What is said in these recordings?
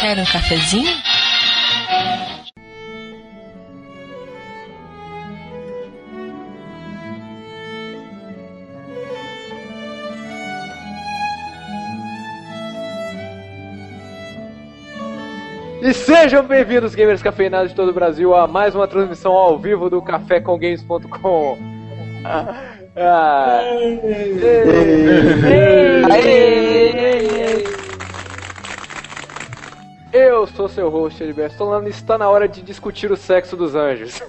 Quer um cafezinho? E sejam bem-vindos, gamers cafeinados de todo o Brasil, a mais uma transmissão ao vivo do cafécomgames.com. Ah, ah, Eu sou seu host, Heriberto Solano, e está na hora de discutir o sexo dos anjos.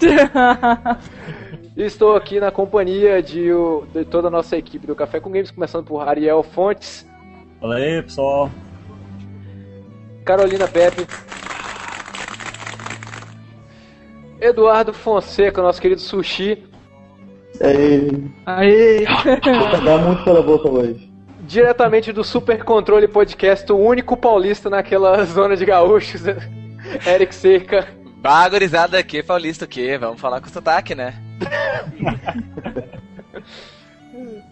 Estou aqui na companhia de, de toda a nossa equipe do Café com Games, começando por Ariel Fontes. Fala aí, pessoal. Carolina Pepe. Eduardo Fonseca, nosso querido Sushi. Ei, Aê! dá muito pela boca hoje. Diretamente do Super Controle Podcast, o único paulista naquela zona de gaúchos, Eric Seca. Bagurizada aqui, paulista o quê? Vamos falar com sotaque, né?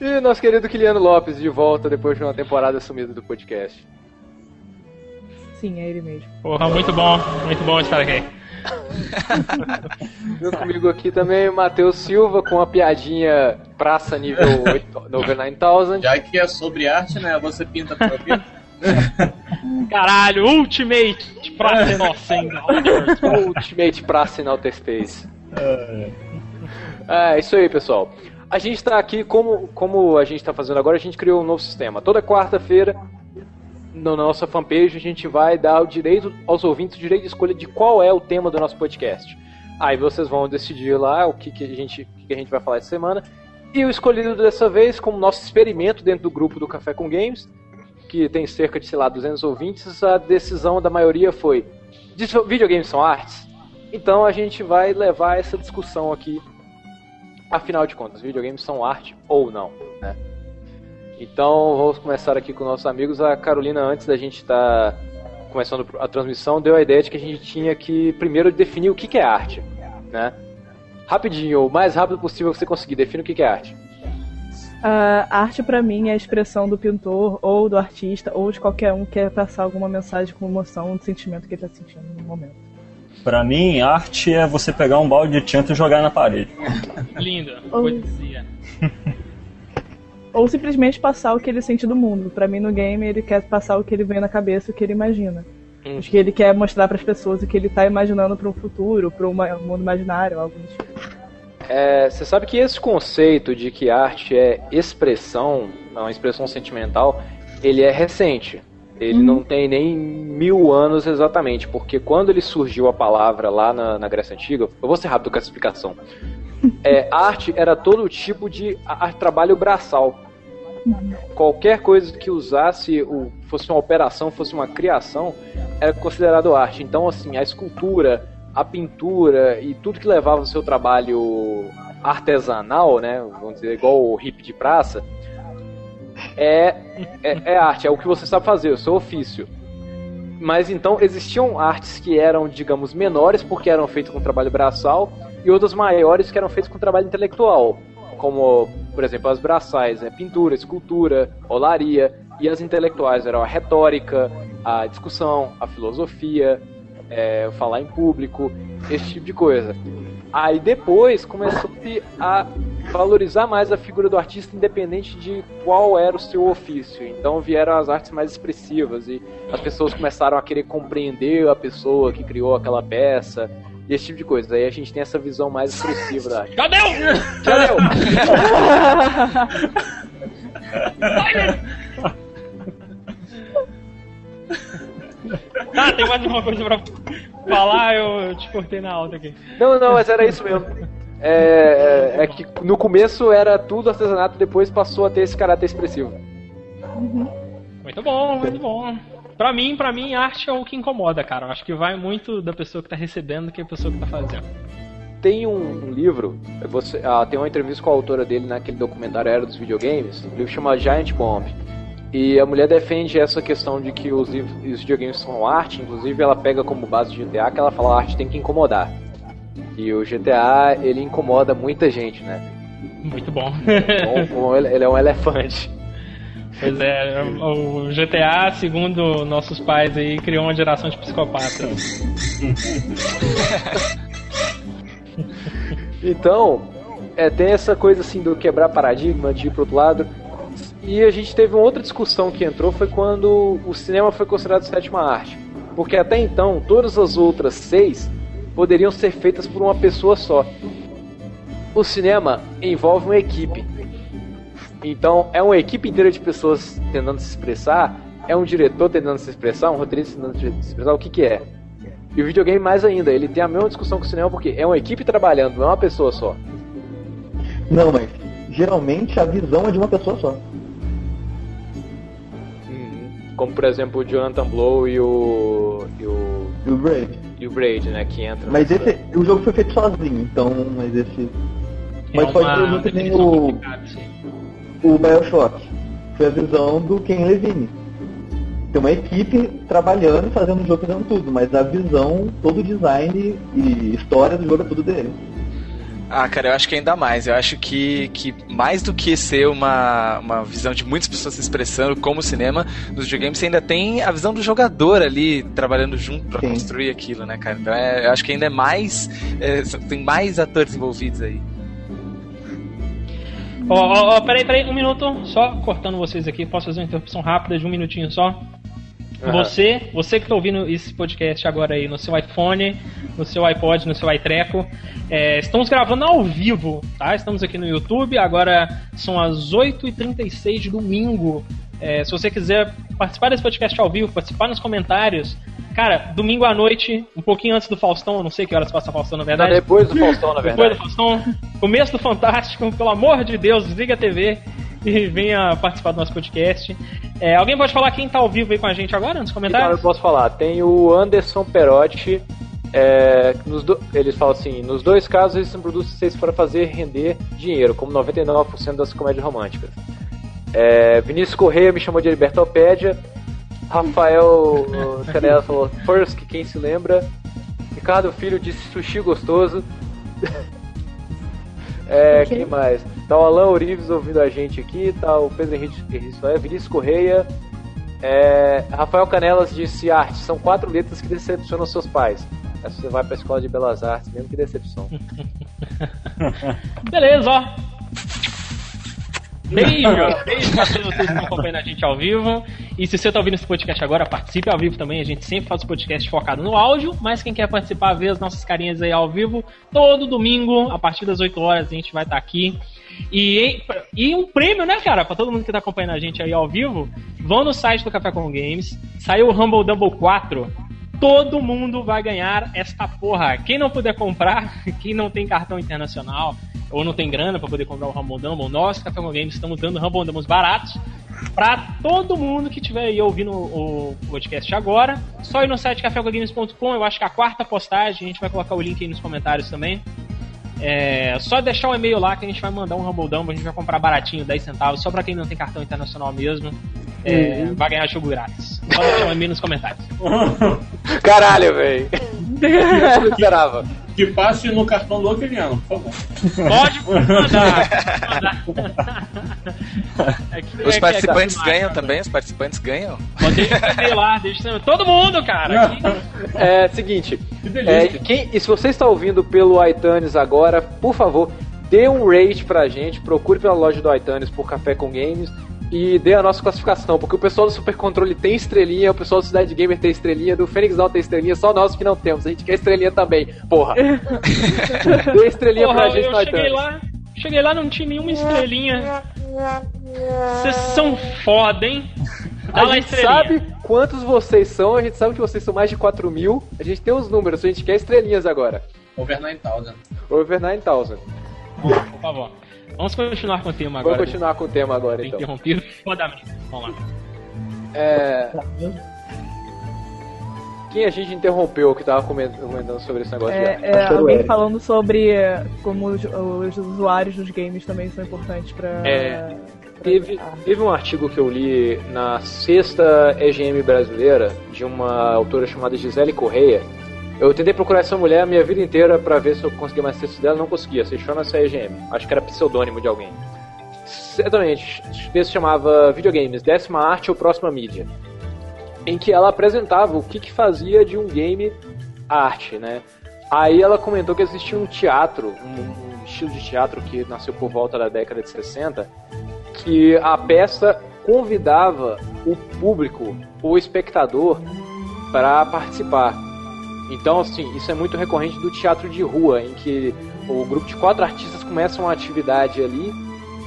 E nosso querido Kiliano Lopes, de volta depois de uma temporada sumida do podcast. Sim, é ele mesmo. Porra, muito bom, muito bom estar aqui. Junto comigo aqui também o Matheus Silva com a piadinha praça nível 8, nível 9000. Já que é sobre arte, né? Você pinta tua vida. Caralho, Ultimate pra nossa, hein? Ultimate Praça Outer Space. É, isso aí, pessoal. A gente tá aqui, como, como a gente tá fazendo agora, a gente criou um novo sistema. Toda quarta-feira, na nossa fanpage, a gente vai dar o direito aos ouvintes, o direito de escolha de qual é o tema do nosso podcast. Aí vocês vão decidir lá o que, que, a, gente, que a gente vai falar essa semana. E o escolhido dessa vez, como nosso experimento dentro do grupo do Café com Games, que tem cerca de, sei lá, 200 ouvintes, a decisão da maioria foi: "Dis- videogames são artes? Então a gente vai levar essa discussão aqui. Afinal de contas, videogames são arte ou não, né? Então vamos começar aqui com nossos amigos. A Carolina, antes da gente estar começando a transmissão, deu a ideia de que a gente tinha que primeiro definir o que que é arte, né? Rapidinho, o mais rápido possível que você conseguir, define o que que é arte. A arte pra mim é a expressão do pintor ou do artista ou de qualquer um que quer passar alguma mensagem com emoção, um sentimento que ele tá sentindo no momento. Pra mim, arte é você pegar um balde de tinta e jogar na parede. Linda, poesia. Ou simplesmente passar o que ele sente do mundo. Pra mim no game ele quer passar o que ele vem na cabeça, o que ele imagina. Hum. O que ele quer mostrar pras pessoas o que ele tá imaginando para um futuro, para um mundo imaginário, algo do tipo. É, você sabe que esse conceito de que arte é expressão, não, expressão sentimental, ele é recente. Ele não tem nem mil anos exatamente, porque quando ele surgiu a palavra lá na, na Grécia Antiga, eu vou ser rápido com essa explicação. É, arte era todo tipo de trabalho braçal. Qualquer coisa que usasse, o, fosse uma operação, fosse uma criação, era considerado arte. Então, assim, a escultura, a pintura e tudo que levava o seu trabalho artesanal, né, vamos dizer, igual o hip de praça, é, é, é arte, é o que você sabe fazer, o seu ofício. Mas então existiam artes que eram, digamos, menores porque eram feitas com trabalho braçal e outras maiores que eram feitas com trabalho intelectual, como, por exemplo, as braçais, né, pintura, escultura, olaria, e as intelectuais eram a retórica, a discussão, a filosofia, é, falar em público, esse tipo de coisa. Aí depois começou-se a valorizar mais a figura do artista independente de qual era o seu ofício. Então vieram as artes mais expressivas e as pessoas começaram a querer compreender a pessoa que criou aquela peça e esse tipo de coisa. Aí a gente tem essa visão mais expressiva da arte. Cadê o... Já deu! Tá, tem mais alguma coisa pra falar? Eu te cortei na alta aqui. Não, não, mas era isso mesmo. É, é, é que no começo era tudo artesanato, depois passou a ter esse caráter expressivo. Muito bom, muito bom. Pra mim, pra mim, arte é o que incomoda, cara. Eu acho que vai muito da pessoa que tá recebendo do que a pessoa que tá fazendo. Tem um, um livro, você, ah, tem uma entrevista com a autora dele naquele documentário Era dos Videogames, o livro chama Giant Bomb. E a mulher defende essa questão de que os, livros, os videogames são arte, inclusive ela pega como base de GTA que ela fala a arte tem que incomodar. E o GTA, ele incomoda muita gente, né? Muito bom. Como ele, ele é um elefante. Pois é, o GTA, segundo nossos pais aí, criou uma geração de psicopatas. Então, é, tem essa coisa assim do quebrar paradigma, de ir pro outro lado. E a gente teve uma outra discussão que entrou, foi quando o cinema foi considerado sétima arte. Porque até então, todas as outras seis poderiam ser feitas por uma pessoa só. O cinema envolve uma equipe. Então, é uma equipe inteira de pessoas tentando se expressar, é um diretor tentando se expressar, um roteirista tentando se expressar, o que que é? E o videogame mais ainda, ele tem a mesma discussão com o cinema porque é uma equipe trabalhando, não é uma pessoa só. Não, mas geralmente a visão é de uma pessoa só. Como por exemplo o Jonathan Blow e o. e o. E o Braid. e o Braid, né? Que entra Mas nessa- esse, o jogo foi feito sozinho, então, mas esse. Mas é pode uma ser muito que nem o, o Bioshock. Foi a visão do Ken Levine. Tem uma equipe trabalhando e fazendo o jogo, fazendo tudo, mas a visão, todo o design e história do jogo é tudo dele. Ah, cara, eu acho que ainda mais. Eu acho que, que mais do que ser uma, uma visão de muitas pessoas se expressando como cinema, nos videogames você ainda tem a visão do jogador ali trabalhando junto pra Sim. construir aquilo, né, cara? Então é, eu acho que ainda é mais. é, tem mais atores envolvidos aí. Ó, ó, ó, peraí, peraí, um minuto, só cortando vocês aqui, posso fazer uma interrupção rápida de um minutinho só? Você, você que está ouvindo esse podcast agora aí no seu iPhone, no seu iPod, no seu iTreco, é, estamos gravando ao vivo, tá? Estamos aqui no YouTube, agora são as 8h36 de domingo. É, se você quiser participar desse podcast ao vivo, participar nos comentários, cara, domingo à noite, um pouquinho antes do Faustão, não sei que horas passa Faustão na Não, verdade. depois do Faustão, na Depois verdade. do Faustão, começo do Fantástico, pelo amor de Deus, desliga a TV e venha participar do nosso podcast. É, alguém pode falar quem tá ao vivo aí com a gente agora nos Então, comentários? eu posso falar. Tem o Anderson Perotti. é, do- Eles falam assim: nos dois casos, são produtos feitos para fazer render dinheiro, como 99% das comédias românticas. É, Vinícius Correia me chamou de Libertopédia. Rafael Canela falou First, que quem se lembra. Ricardo Filho disse sushi gostoso. É, Ok. quem mais? Tá o Alan Orives ouvindo a gente aqui, tá o Pedro Henrique Vinícius Correia, é, Rafael Canelas disse arte, são quatro letras que decepcionam seus pais. Aí você vai pra escola de belas artes, mesmo que decepção. Beleza, ó. Beijo! Beijo pra todos vocês que estão acompanhando a gente ao vivo. E se você tá ouvindo esse podcast agora, participe ao vivo também. A gente sempre faz o podcast focado no áudio, mas quem quer participar, ver as nossas carinhas aí ao vivo, todo domingo, a partir das 8 horas, a gente vai estar aqui. E, e um prêmio, né, cara, pra todo mundo que tá acompanhando a gente aí ao vivo, vão no site do Café com Games, saiu o Humble Double 4. Todo mundo vai ganhar esta porra. Quem não puder comprar, quem não tem cartão internacional ou não tem grana pra poder comprar o Rumble Dumble, nós, Café com Games, estamos dando Rumble Dumbles baratos pra todo mundo que estiver aí ouvindo o podcast agora. Só ir no site cafécogames.com, eu acho que a quarta postagem, a gente vai colocar o link aí nos comentários também. É só deixar o e-mail lá que a gente vai mandar um Rumble Dumble, a gente vai comprar baratinho, 10 centavos, só pra quem não tem cartão internacional mesmo. É, Vai ganhar jogo grátis. Deixar o e-mail nos comentários. Caralho, velho! Não esperava. Que passe no cartão do Oqueliano, por favor. Pode mandar. mandar. É que- é Os que- participantes é ganham também, os participantes ganham. Pode e-mail lá, deixa. Todo mundo, cara. É, seguinte, Que é, quem, e se você está ouvindo pelo iTunes agora, por favor, dê um rate pra gente, procure pela loja do iTunes por Café com Games e dê a nossa classificação, porque o pessoal do Super Controle tem estrelinha, o pessoal do Cidade Gamer tem estrelinha, do Fênix Down tem estrelinha, só nós que não temos, a gente quer estrelinha também, porra. dê estrelinha Porra, pra gente eu cheguei lá, cheguei lá, não tinha nenhuma estrelinha. Vocês são foda, hein? Dá A gente estrelinha. sabe quantos vocês são, a gente sabe que vocês são mais de 4 mil, a gente tem os números, a gente quer estrelinhas agora. Over 9000. Over 9000. Por favor. Vamos continuar com o tema agora. Vamos continuar com o tema agora então. interrompido. Vamos lá. É. Quem a gente interrompeu que tava coment- comentando sobre esse negócio É, é, alguém Eric. falando sobre como os, os usuários dos games também são importantes pra. É, Teve, teve um artigo que eu li na sexta EGM brasileira de uma autora chamada Gisele Correia. Eu tentei procurar essa mulher a minha vida inteira pra ver se eu conseguia mais textos dela, não conseguia. Se chama EGM. Acho que era pseudônimo de alguém. Exatamente. Texto chamava Videogames, Décima Arte ou Próxima Mídia. Em que ela apresentava o que, que fazia de um game arte, né? Aí ela comentou que existia um teatro, um, um estilo de teatro que nasceu por volta da década de 60, que a peça convidava o público, o espectador, para participar. Então, assim, isso é muito recorrente do teatro de rua, em que o grupo de quatro artistas começam uma atividade ali,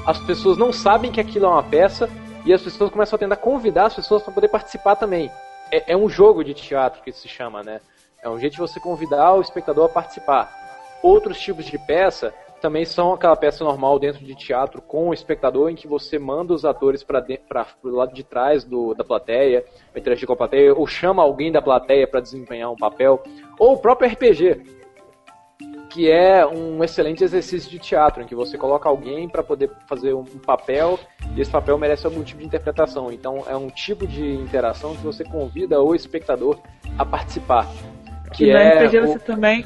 as pessoas não sabem que aquilo é uma peça e as pessoas começam a tentar convidar as pessoas para poder participar também. É, é um jogo de teatro que se chama, né? É um jeito de você convidar o espectador a participar. Outros tipos de peça também são aquela peça normal dentro de teatro com o espectador em que você manda os atores para o lado de trás do, da plateia, para interagir com a plateia, ou chama alguém da plateia para desempenhar um papel, ou o próprio RPG, que é um excelente exercício de teatro, em que você coloca alguém para poder fazer um papel e esse papel merece algum tipo de interpretação. Então é um tipo de interação que você convida o espectador a participar. Que e no é RPG o- você também,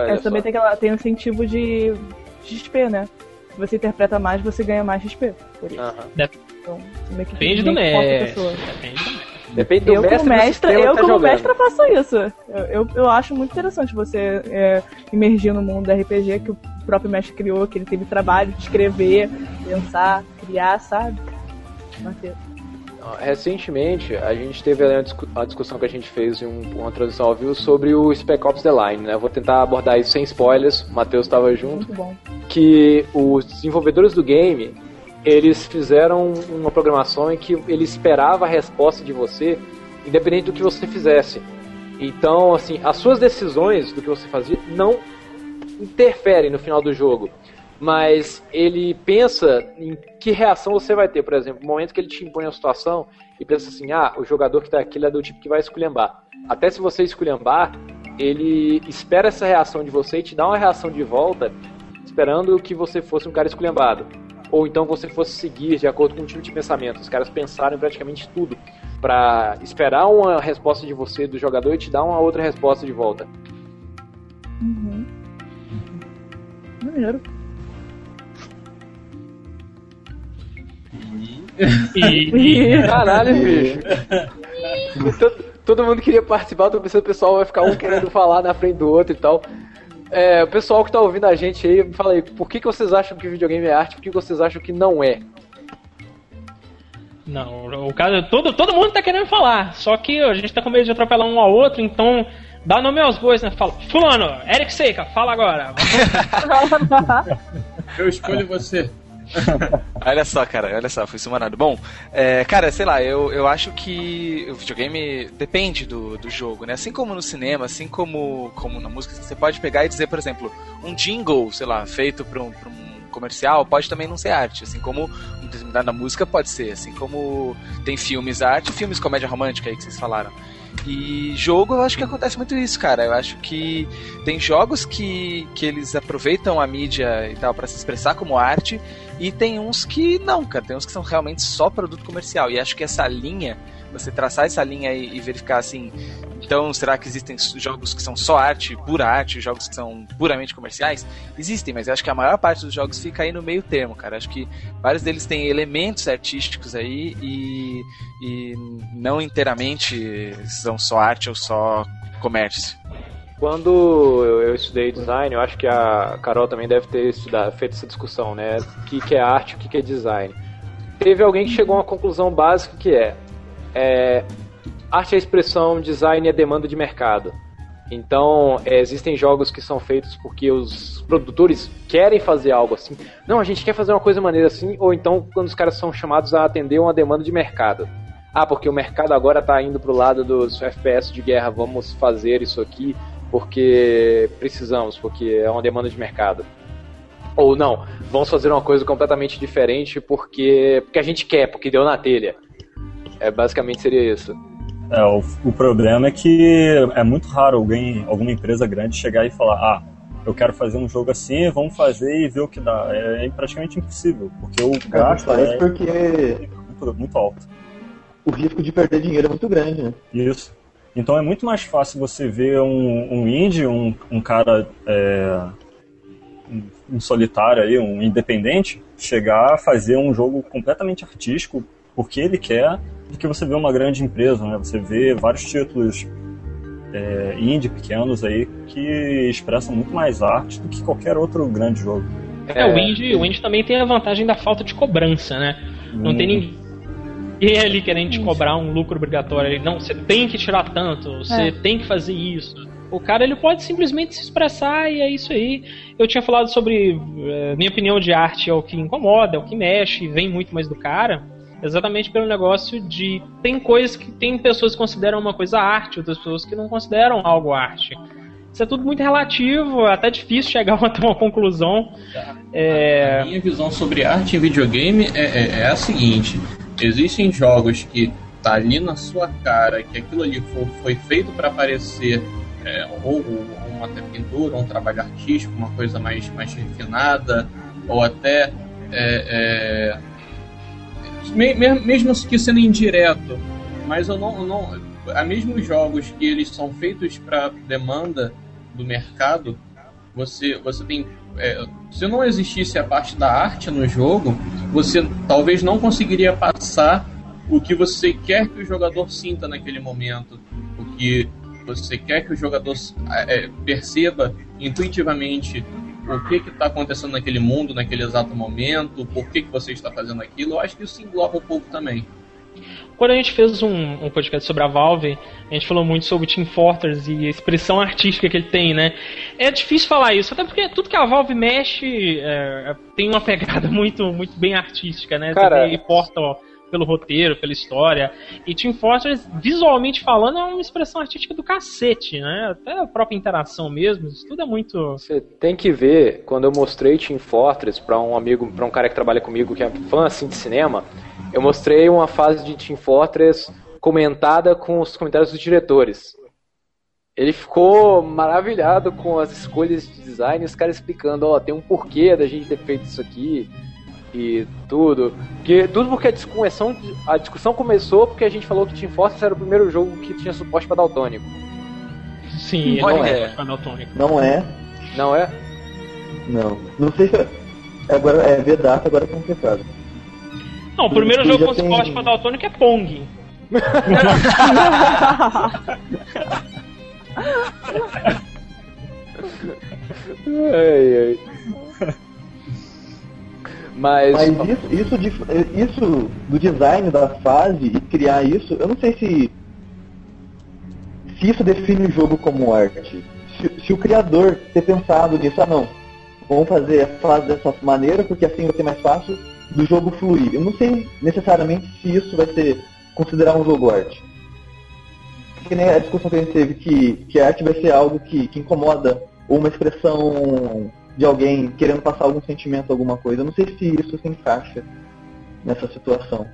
é, só. também tem, aquela, tem um incentivo de XP, né? Se você interpreta mais, você ganha mais XP. Por isso. Aham. Então, meio que Depende do meio que foca a mestre. pessoa. Depende do mestre. Depende do Eu mestre como do mestra, sistema eu que tá como jogando. mestra faço isso. Eu, eu, eu acho muito interessante você é, imergir no mundo do RPG que o próprio mestre criou, que ele teve trabalho de escrever, pensar, criar, sabe? Recentemente, a gente teve uma discussão que a gente fez em um- uma transição ao vivo sobre o Spec Ops The Line, né? Vou tentar abordar isso sem spoilers, o Matheus estava junto. Que os desenvolvedores do game eles fizeram uma programação em que ele esperava a resposta de você, independente do que você fizesse. Então, assim, as suas decisões do que você fazia não interferem no final do jogo, mas ele pensa em que reação você vai ter, por exemplo, no momento que ele te impõe a situação e pensa assim, ah, o jogador que tá aqui é do tipo que vai esculhambar. Até se você esculhambar, ele espera essa reação de você e te dá uma reação de volta esperando que você fosse um cara esculhambado. Ou então você fosse seguir de acordo com o tipo de pensamento. Os caras pensaram em praticamente tudo pra esperar uma resposta de você, do jogador, e te dar uma outra resposta de volta. Uhum. E, e- Caralho, bicho. todo, todo mundo queria participar, tô pensando que o pessoal vai ficar um querendo falar na frente do outro e tal. É, o pessoal que tá ouvindo a gente aí, me fala aí, por que, que vocês acham que videogame é arte, por que vocês acham que não é? Não, o cara, todo, todo mundo tá querendo falar, só que a gente tá com medo de atropelar um ao outro, então dá nome aos bois, né? Fala, fulano, Eric Seika, fala agora. Eu escolho você. Olha só, cara, olha só, fui sumonado. Bom, é, cara, sei lá, eu, eu acho que o videogame depende do, do jogo, né? Assim como no cinema, assim como, como na música, você pode pegar e dizer, por exemplo, um jingle, sei lá, feito pra um, pra um comercial, pode também não ser arte, assim como determinada música pode ser, assim como tem filmes arte, filmes comédia romântica aí que vocês falaram. E jogo, eu acho que acontece muito isso, cara. Eu acho que tem jogos que, que eles aproveitam a mídia e tal pra se expressar como arte, e tem uns que não, cara. Tem uns que são realmente só produto comercial. E acho que essa linha, você traçar essa linha e, e verificar assim. Então, será que existem jogos que são só arte, pura arte, jogos que são puramente comerciais? Existem, mas acho que a maior parte dos jogos fica aí no meio termo, cara. Acho que vários deles têm elementos artísticos aí e, e não inteiramente são só arte ou só comércio. Quando eu, eu estudei design, eu acho que a Carol também deve ter estudado, feito essa discussão, né? O que, que é arte, o que, que é design. Teve alguém que chegou a uma conclusão básica que é, é arte é expressão, design é demanda de mercado. Então, é, existem jogos que são feitos porque os produtores querem fazer algo assim. Não, a gente quer fazer uma coisa maneira assim, ou então quando os caras são chamados a atender uma demanda de mercado. Ah, porque o mercado agora está indo pro lado dos FPS de guerra, vamos fazer isso aqui porque precisamos, porque é uma demanda de mercado. Ou não, vamos fazer uma coisa completamente diferente porque, porque a gente quer, porque deu na telha. É, basicamente seria isso. É, o, o problema é que é muito raro alguém, alguma empresa grande chegar e falar, ah, eu quero fazer um jogo assim, vamos fazer e ver o que dá. É, é praticamente impossível, porque o É, gasto é porque muito, muito alto. o risco de perder dinheiro é muito grande, né? Isso. Então é muito mais fácil você ver um, um indie, um, um cara é, um, um solitário aí, um independente, chegar a fazer um jogo completamente artístico porque ele quer, do que você vê uma grande empresa, né? Você vê vários títulos é, indie pequenos aí que expressam muito mais arte do que qualquer outro grande jogo. É, o indie, o indie também tem a vantagem da falta de cobrança, né? Não tem Hum. ninguém ali querendo te cobrar um lucro obrigatório. Ele, Não, você tem que tirar tanto, você É. tem que fazer isso. O cara ele pode simplesmente se expressar e é isso aí. Eu tinha falado sobre eh, minha opinião de arte é o que incomoda, é o que mexe, vem muito mais do cara. Exatamente pelo negócio de tem coisas que tem pessoas que consideram uma coisa arte, outras pessoas que não consideram algo arte. Isso é tudo muito relativo, é até difícil chegar a uma conclusão. É, A minha visão sobre arte em videogame é, é- é a seguinte: existem jogos que tá ali na sua cara que aquilo ali foi, foi feito para parecer é, ou, ou uma até pintura, ou um trabalho artístico, uma coisa mais, mais refinada, ou até é, é, mesmo que sendo indireto, mas eu não, eu não há mesmo jogos que eles são feitos para demanda do mercado, você você tem é, se não existisse a parte da arte no jogo, você talvez não conseguiria passar o que você quer que o jogador sinta naquele momento, o que você quer que o jogador é, perceba intuitivamente o que está acontecendo naquele mundo, naquele exato momento, por que, que você está fazendo aquilo. Eu acho que isso engloba um pouco também. Quando a gente fez um, um podcast sobre a Valve, a gente falou muito sobre Team Fortress e a expressão artística que ele tem, né? É difícil falar isso, até porque tudo que a Valve mexe é, tem uma pegada muito, muito bem artística, né? Cara- Você tem- importa ó, pelo roteiro, pela história. E Team Fortress, visualmente falando, é uma expressão artística do cacete, né? Até a própria interação mesmo, isso tudo é muito. Você tem que ver, quando eu mostrei Team Fortress pra um amigo, pra um cara que trabalha comigo, que é fã assim de cinema, eu mostrei uma fase de Team Fortress comentada com os comentários dos diretores. Ele ficou maravilhado com as escolhas de design, os caras explicando, ó, tem um porquê da gente ter feito isso aqui e tudo. Porque, tudo porque a discussão, a discussão começou porque a gente falou que Team Fortress era o primeiro jogo que tinha suporte para daltônico. Sim, Olha, não é. é. Não é, Não é? não. Não sei se. Agora é ver data, agora é complicado. Não, o primeiro jogo com tem- suporte para daltônico é Pong. Ai, ai. Mas, Mas isso, isso, de, isso do design da fase e criar isso, eu não sei se, se isso define o jogo como arte. Se, se o criador ter pensado nisso, ah não, vamos fazer a fase dessa maneira porque assim vai ser mais fácil do jogo fluir. Eu não sei necessariamente se isso vai ser considerar um jogo arte. Que nem a discussão que a gente teve que, que arte vai ser algo que, que incomoda ou uma expressão de alguém querendo passar algum sentimento, alguma coisa. Eu não sei se isso se encaixa nessa situação.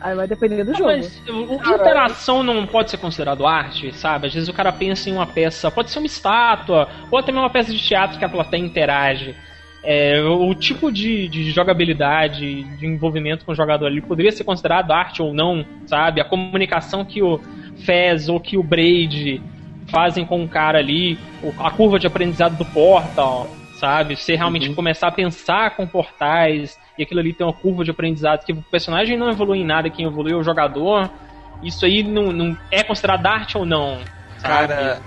Aí vai depender do jogo. Mas o- interação não pode ser considerado arte, sabe? Às vezes o cara pensa em uma peça, pode ser uma estátua, ou até mesmo uma peça de teatro que a plateia interage. É, o tipo de, de jogabilidade, de envolvimento com o jogador ali poderia ser considerado arte ou não, sabe? A comunicação que o Fez ou que o Braid fazem com o cara ali, a curva de aprendizado do Portal, sabe? Você realmente começar a pensar com portais e aquilo ali tem uma curva de aprendizado que o personagem não evolui em nada, quem evolui é o jogador. Isso aí não, não é considerado arte ou não? sabe? Cara,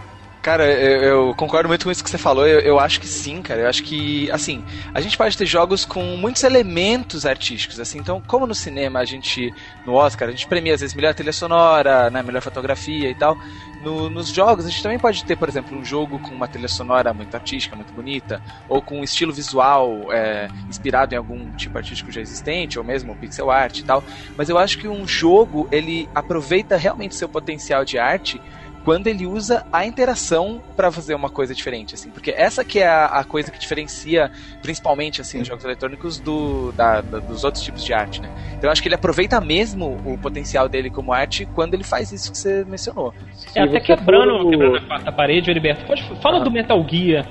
cara eu, eu concordo muito com isso que você falou. Eu, eu acho que sim, cara. Eu acho que, assim, a gente pode ter jogos com muitos elementos artísticos, assim. Então, como no cinema a gente, no Oscar, a gente premia às vezes melhor trilha sonora, né, melhor fotografia e tal. No- nos jogos a gente também pode ter, por exemplo, um jogo com uma trilha sonora muito artística, muito bonita, ou com um estilo visual é, inspirado em algum tipo artístico já existente, ou mesmo pixel art e tal. Mas eu acho que um jogo ele aproveita realmente seu potencial de arte quando ele usa a interação para fazer uma coisa diferente, assim, porque essa que é a, a coisa que diferencia, principalmente assim, os jogos eletrônicos do, da- da- dos outros tipos de arte, né? Então eu acho que ele aproveita mesmo o potencial dele como arte quando ele faz isso que você mencionou. É, até quebrando, for- quebrando a quarta parede, Heriberto, pode, fala Ah. do Metal Gear,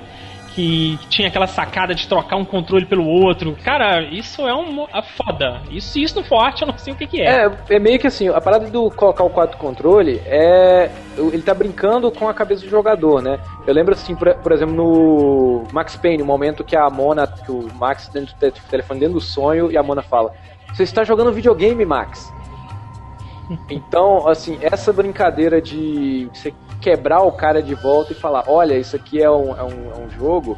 que tinha aquela sacada de trocar um controle pelo outro. Cara, isso é um a foda. Isso, isso no Forte eu não sei o que, que é. É, é meio que assim, a parada do colocar o quadro controle é. Ele tá brincando com a cabeça do jogador, né? Eu lembro assim, por, por exemplo, no Max Payne, o momento que a Mona, que o Max dentro do te- telefone dentro do sonho e a Mona fala: Você está jogando videogame, Max? Então, assim, essa brincadeira de você quebrar o cara de volta e falar, olha, isso aqui é um, é um, é um jogo,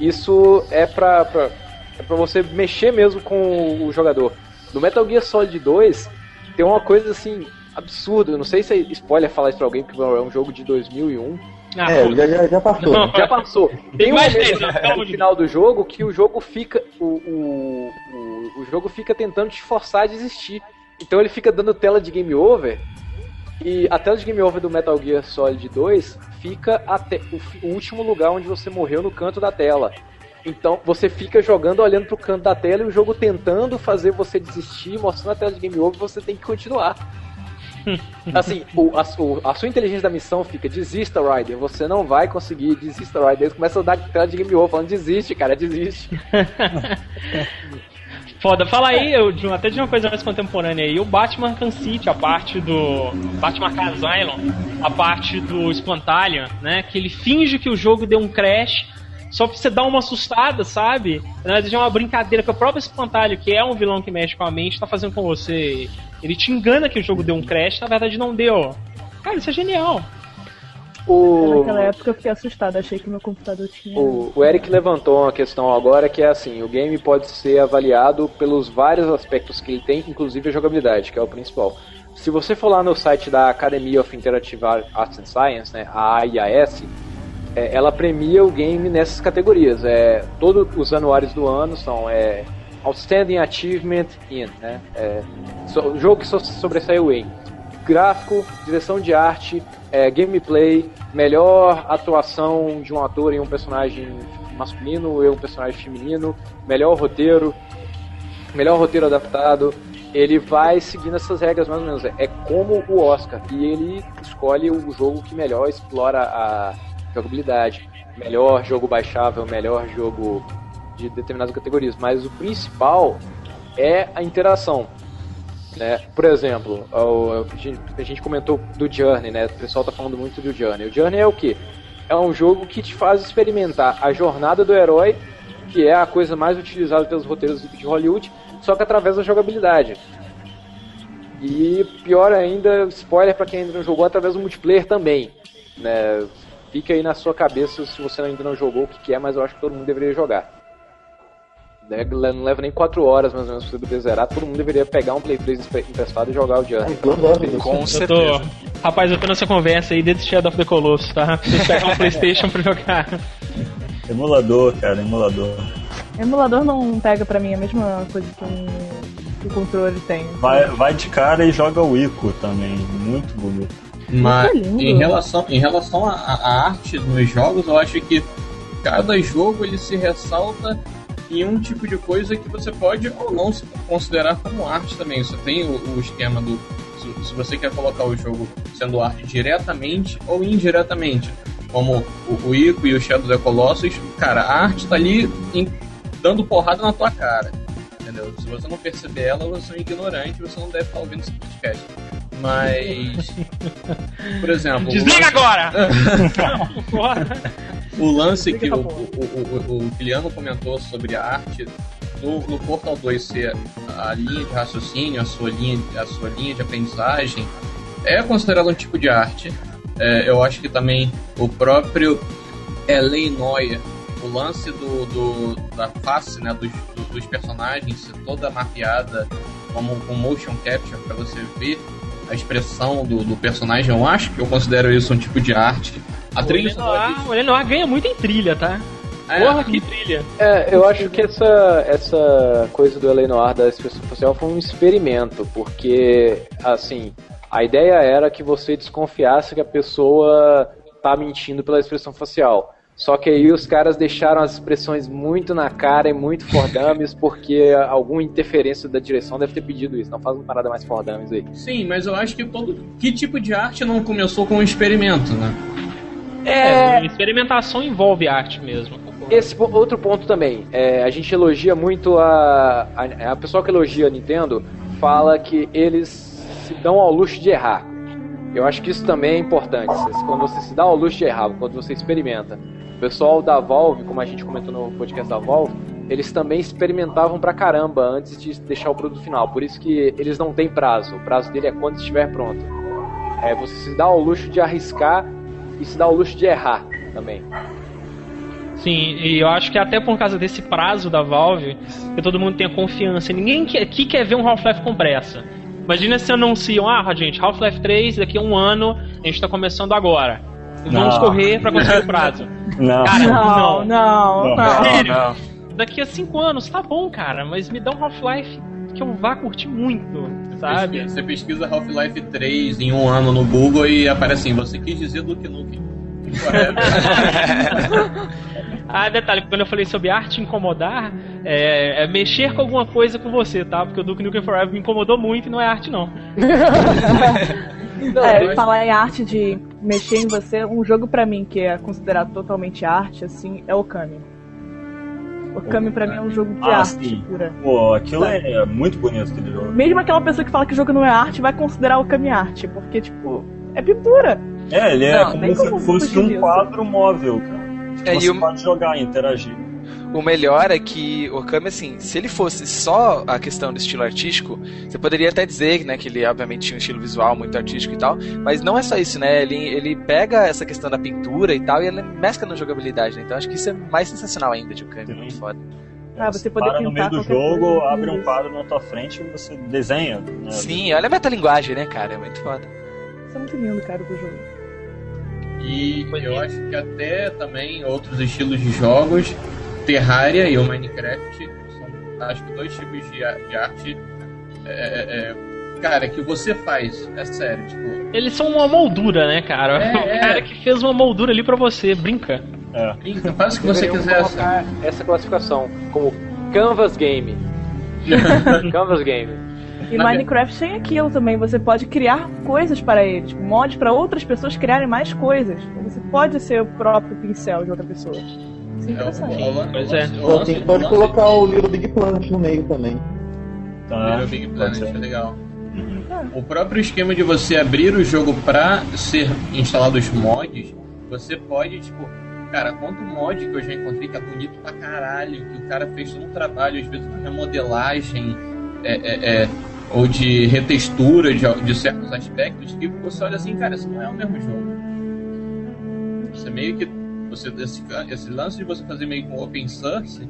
isso é pra, pra, é pra você mexer mesmo com o jogador. No Metal Gear Solid 2, tem uma coisa assim, absurda, eu não sei se é spoiler falar isso pra alguém, porque é um jogo de 2001, Ah, É, já, já, já passou. Não. já passou. Tem um mais momento né? no final do jogo que o jogo fica. O, o, o, o jogo fica tentando te forçar a desistir. Então ele fica dando tela de game over. E a tela de game over do Metal Gear Solid 2 fica até o, o último lugar onde você morreu no canto da tela. Então você fica jogando, olhando pro canto da tela e o jogo tentando fazer você desistir, mostrando a tela de game over, você tem que continuar. Assim, o- a, su- a sua inteligência da missão fica, desista, Ryder, você não vai conseguir, desista, Ryder. Eles começam a dar tela de game over, falando, desiste, cara, desiste. Foda. Fala aí, eu, de, até de uma coisa mais contemporânea aí. O Batman Arkham City, a parte do Batman Arkham a parte do Espantalho, né? Que ele finge que o jogo deu um crash só pra você dar uma assustada, sabe? Na verdade é uma brincadeira que o próprio Espantalho, que é um vilão que mexe com a mente, tá fazendo com você. Ele te engana que o jogo deu um crash, na verdade não deu. Cara, isso é genial. O, Naquela época eu fiquei assustada, achei que meu computador tinha. o, o Eric levantou uma questão agora que é assim, o game pode ser avaliado pelos vários aspectos que ele tem, inclusive a jogabilidade, que é o principal. Se você for lá no site da Academy of Interactive Arts and Science, né, a AIAS, é, ela premia o game nessas categorias. É, todos os anuários do ano são é, Outstanding Achievement in, né? É, so- jogo que so- sobressaiu em gráfico, direção de arte, é, gameplay, melhor atuação de um ator em um personagem masculino e um personagem feminino, melhor roteiro, melhor roteiro adaptado. Ele vai seguindo essas regras mais ou menos. É como o Oscar. E ele escolhe o jogo que melhor explora a jogabilidade. Melhor jogo baixável, melhor jogo de determinadas categorias. Mas o principal é a interação. Né? Por exemplo, a gente- a gente comentou do Journey, né? O pessoal tá falando muito do Journey. O Journey é o quê? É um jogo que te faz experimentar a jornada do herói, que é a coisa mais utilizada pelos roteiros de Hollywood, só que através da jogabilidade. E pior ainda, spoiler pra quem ainda não jogou, através do multiplayer também. Né? Fica aí na sua cabeça se você ainda não jogou o que, que é, mas eu acho que todo mundo deveria jogar. Né, Não leva nem 4 horas mais ou menos pra você zerar, todo mundo deveria pegar um Play 3 empre- emprestado e jogar o Journey. Né? Com Eu certeza. tô. Rapaz, eu tô nessa conversa aí desde Shadow of the Colossus, tá? Preciso pegar um Playstation pra jogar. Emulador, cara, emulador. Emulador não pega pra mim a mesma coisa que, um, que o controle tem. Vai, vai de cara e joga o Ico também. Muito bonito. Mas lindo. em relação, em relação à à arte nos jogos, eu acho que cada jogo ele se ressalta em um tipo de coisa que você pode ou não considerar como arte também. Você tem o, o esquema do se, se você quer colocar o jogo sendo arte diretamente ou indiretamente, como o, o Ico e o Shadow the Colossus, cara, a arte tá ali em- dando porrada na tua cara. Entendeu? Se você não perceber ela, você é um ignorante, você não deve estar ouvindo esse podcast. Mas, por exemplo, Desliga agora! Porra. O lance que o, o, o, o Kiliano comentou sobre a arte no, no Portal 2 ser a linha de raciocínio, a sua linha, a sua linha de aprendizagem, é considerado um tipo de arte. É, eu acho que também o próprio Ellen Noia, o lance do, do- da face né, dos, do- dos personagens ser toda mapeada como com motion capture para você ver a expressão do, do personagem, eu acho que eu considero isso um tipo de arte. A O trilha sonora Lenoir, o Lenoir ganha muito em trilha, tá? É. Porra, que trilha. É, eu acho que essa, essa coisa do L.A. Noir da expressão facial foi um experimento, porque, assim, a ideia era que você desconfiasse que a pessoa tá mentindo pela expressão facial. Só que aí os caras deixaram as expressões muito na cara e muito fordames, porque alguma interferência da direção deve ter pedido isso. Não faz uma parada mais fordames aí. Sim, mas eu acho que todo. Que tipo de arte não começou com um experimento, né? É, experimentação envolve arte mesmo. Esse outro ponto também, é, a gente elogia muito a, a. A pessoa que elogia a Nintendo fala que eles se dão ao luxo de errar. Eu acho que isso também é importante. Quando você se dá ao luxo de errar, quando você experimenta. O pessoal da Valve, como a gente comentou no podcast da Valve, eles também experimentavam pra caramba antes de deixar o produto final. Por isso que eles não têm prazo. O prazo dele é quando estiver pronto. É, você se dá ao luxo de arriscar e se dá ao luxo de errar também. Sim, e eu acho que até por causa desse prazo da Valve, que todo mundo tenha confiança. Ninguém que- aqui quer ver um Half-Life com pressa. Imagina se anunciam, ah, gente, Half-Life 3 daqui a um ano, a gente tá começando agora. E vamos Não. correr pra conseguir o prazo. Não. Cara, Não, não, Não. não. Sério? Não. Daqui a cinco anos, tá bom, cara, mas me dá um Half-Life que eu vá curtir muito, sabe? Você pesquisa Half-Life 3 em um ano no Google e aparece assim, você quis dizer Duke Nukem. Ah, detalhe, quando eu falei sobre arte incomodar, é, é mexer com alguma coisa com você, tá? Porque o Duke Nukem Forever me incomodou muito e não é arte, não. Não, É, mas- falar em arte de mexer em você, um jogo pra mim que é considerado totalmente arte, assim, é Okami. Okami pra mim é um jogo de Ah, arte sim. pura. Pô, aquilo é muito bonito aquele jogo. Mesmo aquela pessoa que fala que o jogo não é arte, vai considerar Okami arte, porque, tipo, é pintura. É, ele é Não, como nem se como fosse um disso. quadro móvel, cara. É, Você e o- pode jogar, interagir. O melhor é que o Okami, assim, se ele fosse só a questão do estilo artístico, você poderia até dizer, né, que ele obviamente tinha um estilo visual muito artístico e tal, mas não é só isso, né? Ele, ele pega essa questão da pintura e tal e ele mescla na jogabilidade, né? Então acho que isso é mais sensacional ainda de Okami, é muito foda. Ah, você poder para no meio do jogo, coisa. abre um quadro na tua frente e você desenha. Né? Sim, olha a metalinguagem, né, cara? É muito foda. Isso é muito lindo, cara, do jogo. E eu acho que até também outros estilos de jogos, Terraria e o Minecraft, são acho que dois tipos de, de arte. é, é, é, cara, que você faz, é sério, tipo. Eles são uma moldura, né, cara? É, o é. cara que fez uma moldura ali pra você, brinca. É. Então, faz o que você quiser. colocar essa classificação como Canvas Game. Canvas Game. E Na Minecraft tem aquilo também, você pode criar coisas para ele, tipo, mods para outras pessoas criarem mais coisas. Você pode ser o próprio pincel de outra pessoa. É Pois é. Então, assim, pode colocar o Little Big Planet no meio também. Tá. Little Big Planet, é legal. O próprio esquema de você abrir o jogo pra ser instalados mods, você pode, tipo, cara, quanto mod que eu já encontrei que é bonito pra caralho, que o cara fez todo um trabalho, às vezes, de remodelagem, é, é, é, ou de retextura de, de certos aspectos, que você olha assim, cara, isso não é o mesmo jogo. Você meio que. Você, esse, esse lance de você fazer meio com open source,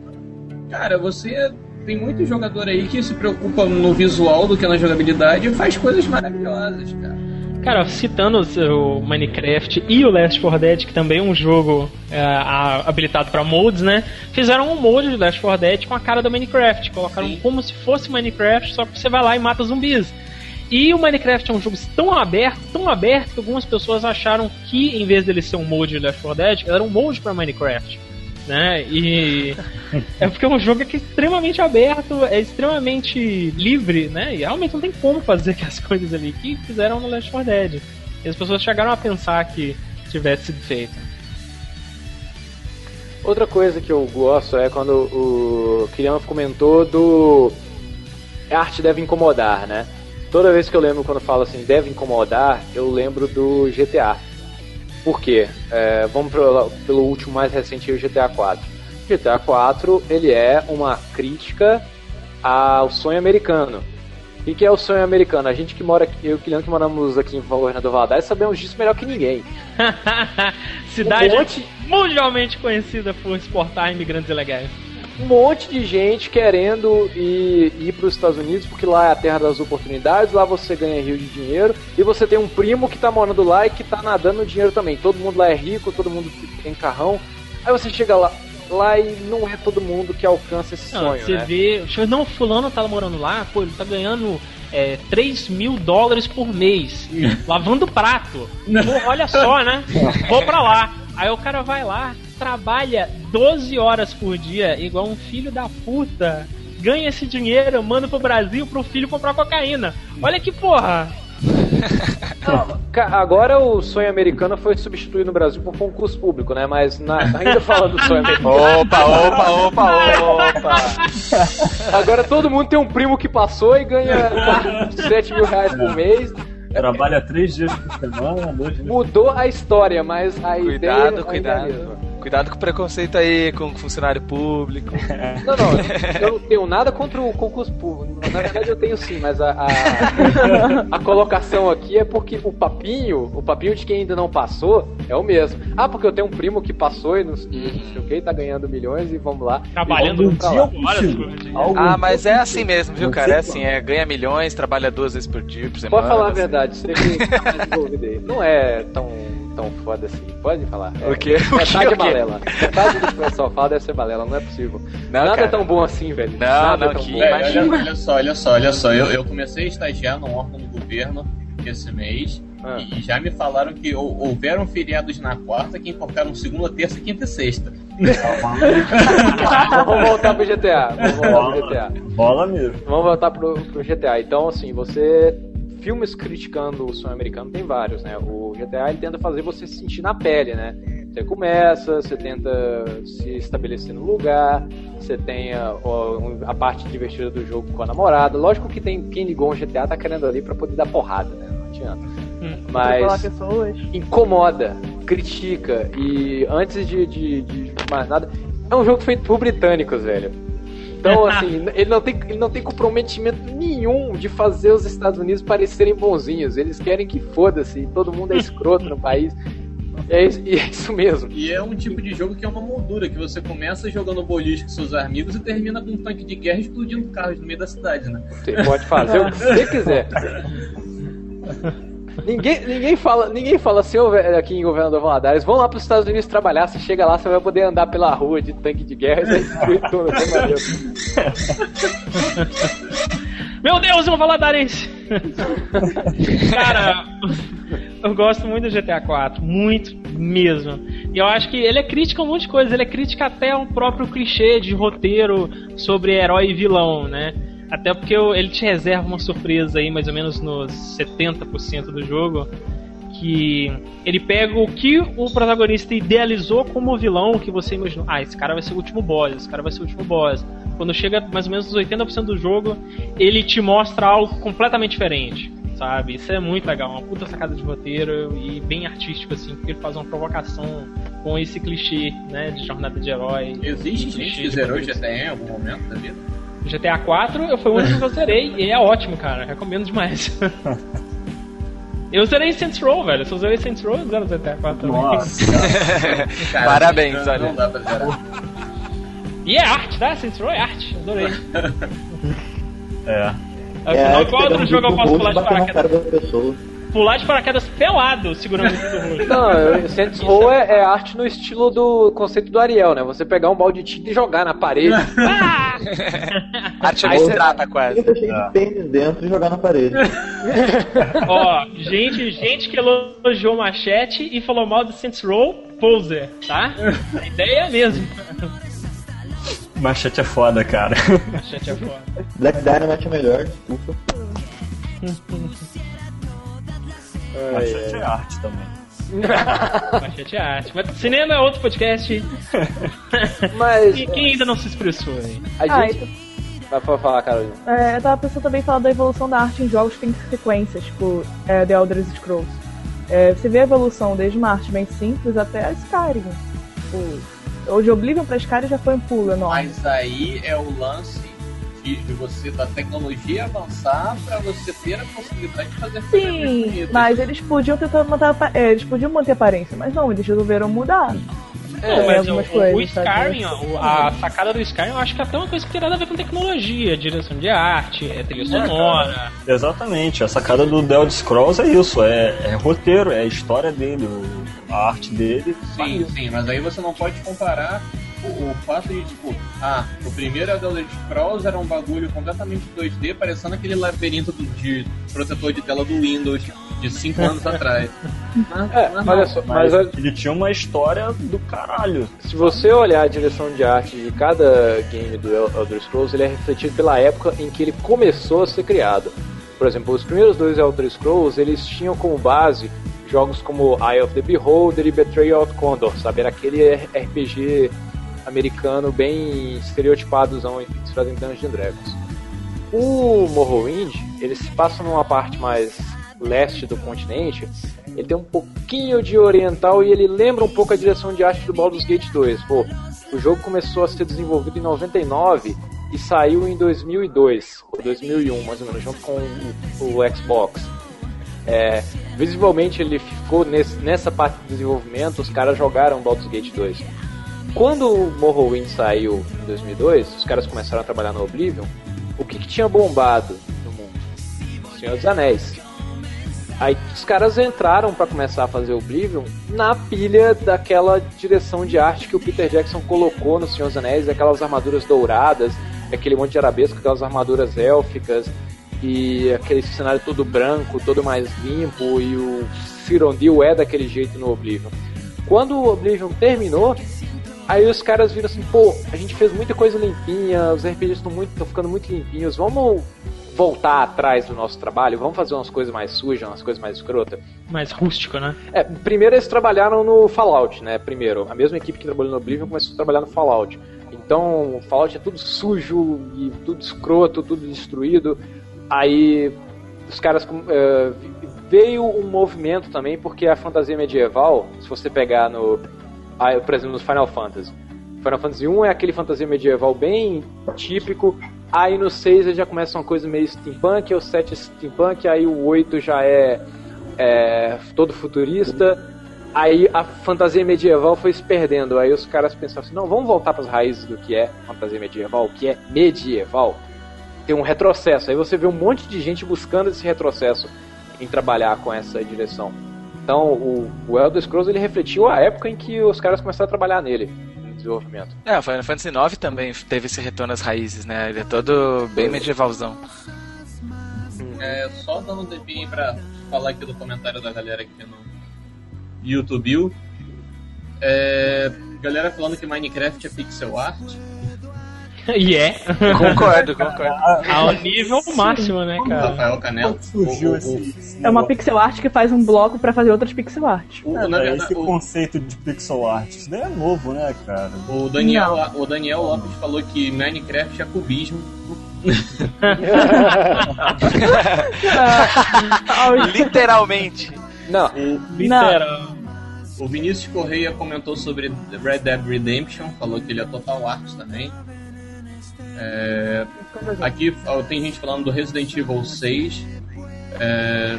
cara, você tem muito jogador aí que se preocupa no visual do que na jogabilidade e faz coisas maravilhosas, cara. Cara, citando o Minecraft e o Last 4 Dead, que também é um jogo é, habilitado para mods, né? Fizeram um mod de Last 4 Dead com a cara do Minecraft. Colocaram Sim. como se fosse Minecraft, só que você vai lá e mata zumbis. E o Minecraft é um jogo tão aberto, tão aberto, que algumas pessoas acharam que, em vez dele ser um mod de Last 4 Dead, ele era um mod para Minecraft. Né? E é porque é um jogo que é extremamente aberto, é extremamente livre, né? E realmente não tem como fazer aquelas coisas ali que fizeram no Last 4 Dead. E as pessoas chegaram a pensar que tivesse sido feito. Outra coisa que eu gosto é quando o Kirian comentou do a arte deve incomodar, né? Toda vez que eu lembro quando falo assim, deve incomodar, eu lembro do GTA. Por quê? É, vamos pro- pelo último mais recente, o GTA 4. GTA 4 ele é uma crítica ao sonho americano. O que é o sonho americano? A gente que mora aqui, eu e o que moramos aqui em Governador Valadares sabemos disso melhor que ninguém. Cidade Um monte- mundialmente conhecida por exportar imigrantes ilegais. Um monte de gente querendo ir, ir para os Estados Unidos, porque lá é a terra das oportunidades, lá você ganha rio de dinheiro, e você tem um primo que tá morando lá e que tá nadando dinheiro também. Todo mundo lá é rico, todo mundo tem carrão. Aí você chega lá, lá e não é todo mundo que alcança esse Não, sonho, você né? vê. deixa eu- Não, fulano tá morando lá, pô, ele tá ganhando é, 3 mil dólares por mês. lavando prato. Pô, olha só, né? Vou pra lá. Aí o cara vai lá, trabalha 12 horas por dia, igual um filho da puta. Ganha esse dinheiro, manda pro Brasil pro filho comprar cocaína. Olha que porra! Não, Agora o sonho americano foi substituído no Brasil por concurso público, né? Mas na- ainda falando do sonho americano. Opa, opa, opa, opa. Agora todo mundo tem um primo que passou e ganha 7 mil reais por mês. Trabalha três dias por semana, dois dias Mudou a história, mas a ideia Cuidado, ainda é a cuidado. Cuidado com o preconceito aí com o funcionário público. Não, não, eu não tenho nada contra o concurso público. Na verdade eu tenho sim, mas a, a, a colocação aqui é porque o papinho, o papinho de quem ainda não passou é o mesmo. Ah, porque eu tenho um primo que passou e não, sei o que, tá ganhando milhões e vamos lá. Trabalhando Algum vamos pra dia Horas Ah, mas é consigo. assim mesmo, viu, cara? É assim, é ganha milhões, trabalha duas vezes por dia, por semana. Pode falar a assim. verdade, você que tá mais envolvido aí. Não é tão, tão foda assim. Pode falar. É, O quê? O quê? é O quê? Balela. Metade do que o pessoal fala deve ser balela, não é possível. Não, Nada cara. é tão bom assim, velho. Não, Nada não, é tão que- bom. Imagina. olha, olha só, olha só, olha só. Eu, eu comecei a estagiar num órgão do governo esse mês Ah. e, já me falaram que hou- houveram feriados na quarta que enfocaram segunda, terça, quinta e sexta. Vamos voltar pro GTA. Vamos voltar pro GTA. Bola mesmo. Vamos voltar pro, pro GTA. Então, assim, você. Filmes criticando o sonho americano tem vários, né? O GTA ele tenta fazer você se sentir na pele, né? Você começa, você tenta se estabelecer no lugar, você tem a, a parte divertida do jogo com a namorada. Lógico que tem quem ligou um GTA tá querendo ali pra poder dar porrada, né? Não adianta. Atropelar Mas incomoda, critica e antes de, de, de mais nada, é um jogo feito por britânicos, velho. Então, assim, ele não, tem, ele não tem comprometimento nenhum de fazer os Estados Unidos parecerem bonzinhos. Eles querem que foda-se, todo mundo é escroto no país. É isso, e é isso mesmo. E é um tipo de jogo que é uma moldura, que você começa jogando boliche com seus amigos e termina com um tanque de guerra explodindo carros no meio da cidade, né? Você pode fazer o que você quiser. Ninguém, ninguém fala, ninguém fala assim, "Ô, velho, aqui em Governador Valadares, vão lá para os Estados Unidos trabalhar, você chega lá, você vai poder andar pela rua de tanque de guerra e vai destruir tudo. Meu Deus, um Valadarense! Cara, eu gosto muito do GTA 4, muito mesmo. E eu acho que ele é crítico a um monte de coisa, ele é crítico até ao próprio clichê de roteiro sobre herói e vilão, né? Até porque ele te reserva uma surpresa aí, mais ou menos nos 70% do jogo, que ele pega o que o protagonista idealizou como vilão que você imaginou. Ah, esse cara vai ser o último boss, esse cara vai ser o último boss. Quando chega mais ou menos nos 80% do jogo, ele te mostra algo completamente diferente, sabe? Isso é muito legal, uma puta sacada de roteiro e bem artístico, assim, porque ele faz uma provocação com esse clichê, né, de jornada de herói. Existe gente que zerou. GTA em algum momento da vida? GTA 4 eu foi o único que eu zerei e é ótimo, cara. Recomendo demais. eu zerei Saints Row, velho. Se eu zerei Saints Row, eu zero GTA 4 também. Nossa. Cara, Parabéns, olha. Não dá pra zerar. E é arte, tá? Saints Row é arte. Adorei. É. Afinal, qual pegar outro jogo eu posso pular de paraquedas? Pular de paraquedas pelado, segurando o roxo. Não, eu- Saints Row é, é arte no estilo do conceito do Ariel, né? Você pegar um balde de tinta e jogar na parede. Ah! Arte Aí você- abstrata quase. Tenta cheio É. de pênis dentro e jogar na parede. Ó, gente, gente que elogiou Machete e falou mal do Saints Row, poser, tá? A ideia é a mesma. Machete é foda, cara. Machete é foda. Black Dynamite é melhor, desculpa. Machete é arte também. Machete é arte. Mas cinema é outro podcast. Mas Quem, quem ainda não se expressou aí? a Ah, gente. então, Vai fa- falar, Carolina. é, eu tava pensando também em falar da evolução da arte em jogos que tem sequências, tipo é, The Elder Scrolls. É, você vê a evolução desde uma arte bem simples até a Skyrim. Tipo, o de Oblivion pra Skyrim já foi um pulo enorme. Mas aí é o lance de, de você da tecnologia avançar pra você ter a possibilidade de fazer Sim, mas eles podiam tentar manter a, é, eles podiam manter a aparência, mas não, eles resolveram mudar. É, Também mas o, coisas, o Skyrim, o- a sacada do Skyrim, eu acho que é até uma coisa que tem nada a ver com tecnologia, direção de arte, é trilha sonora. Exatamente. A sacada do The Elder Scrolls é isso. É, é roteiro, é a história dele, o- a arte dele. Sim, sim, mas aí você não pode comparar o, o fato de, tipo, ah, o primeiro Elder Scrolls era um bagulho completamente 2D, parecendo aquele labirinto do- de protetor de tela do Windows de 5 anos atrás. Mas- É, mas olha não. só, Mas mas olha- ele tinha uma história do caralho. se você olhar a direção de arte de cada game do El- Elder Scrolls, ele é refletido pela época em que ele começou a ser criado. Por exemplo, os primeiros dois Elder Scrolls, eles tinham como base jogos como Eye of the Beholder e Betrayal of Condor, sabe? Era aquele RPG americano bem estereotipadozão inspirado em Dungeons Dragons. O Morrowind, ele se passa numa parte mais leste do continente, ele tem um pouquinho de oriental e ele lembra um pouco a direção de arte do Baldur's Gate 2. Pô, o jogo começou a ser desenvolvido em 99 e saiu em 2002, ou 2001, mais ou menos, junto com o, o Xbox. É, visivelmente ele ficou nesse, nessa parte de desenvolvimento, os caras jogaram Baldur's Gate 2. Quando o Morrowind saiu em 2002, os caras começaram a trabalhar no Oblivion, o que, que tinha bombado no mundo? Senhor dos Anéis. Aí os caras entraram para começar a fazer Oblivion na pilha daquela direção de arte que o Peter Jackson colocou no Senhor dos Anéis, aquelas armaduras douradas, aquele monte de arabesco, aquelas armaduras élficas e aquele cenário todo branco, todo mais limpo e o Cyrodiil é daquele jeito no Oblivion. Quando o Oblivion terminou, aí os caras viram assim, pô, a gente fez muita coisa limpinha, os RPGs estão ficando muito limpinhos, vamos voltar atrás do nosso trabalho, vamos fazer umas coisas mais sujas, umas coisas mais escrotas. Mais rústico, né? É, primeiro eles trabalharam no Fallout, né? Primeiro, a mesma equipe que trabalhou no Oblivion começou a trabalhar no Fallout. Então, o Fallout é tudo sujo e tudo escroto, tudo destruído. Aí os caras uh, veio um movimento também porque a fantasia medieval, se você pegar no, por exemplo, no Final Fantasy, Final Fantasy 1 é aquele fantasia medieval bem típico Aí no 6 já começa uma coisa meio steampunk, o 7 é steampunk, aí o 8 já é, é todo futurista. Aí a fantasia medieval foi se perdendo. Aí os caras pensaram assim: não, vamos voltar para as raízes do que é fantasia medieval, o que é medieval. Tem um retrocesso. Aí você vê um monte de gente buscando esse retrocesso em trabalhar com essa direção. Então o, o Elder Scrolls ele refletiu a época em que os caras começaram a trabalhar nele desenvolvimento. É, o Final Fantasy IX também teve esse retorno às raízes, né? Ele é todo bem medievalzão. É, só dando um tempinho pra falar aqui do comentário da galera aqui no YouTube. É, galera falando que Minecraft é pixel art. E é. Concordo, concordo. Ao nível máximo, né, cara? Rafael Canela. surgiu O- o- esse. É uma pixel art que faz um bloco pra fazer outras pixel art. o- É, né, verdade, esse o- conceito de pixel art, isso daí é novo, né, cara? O Daniel, o Daniel Lopes falou que Minecraft é cubismo. Literalmente. Não, Literal. O Vinícius Correia comentou sobre Red Dead Redemption, falou que ele é total art também. É, aqui ó, tem gente falando do Resident Evil 6. É,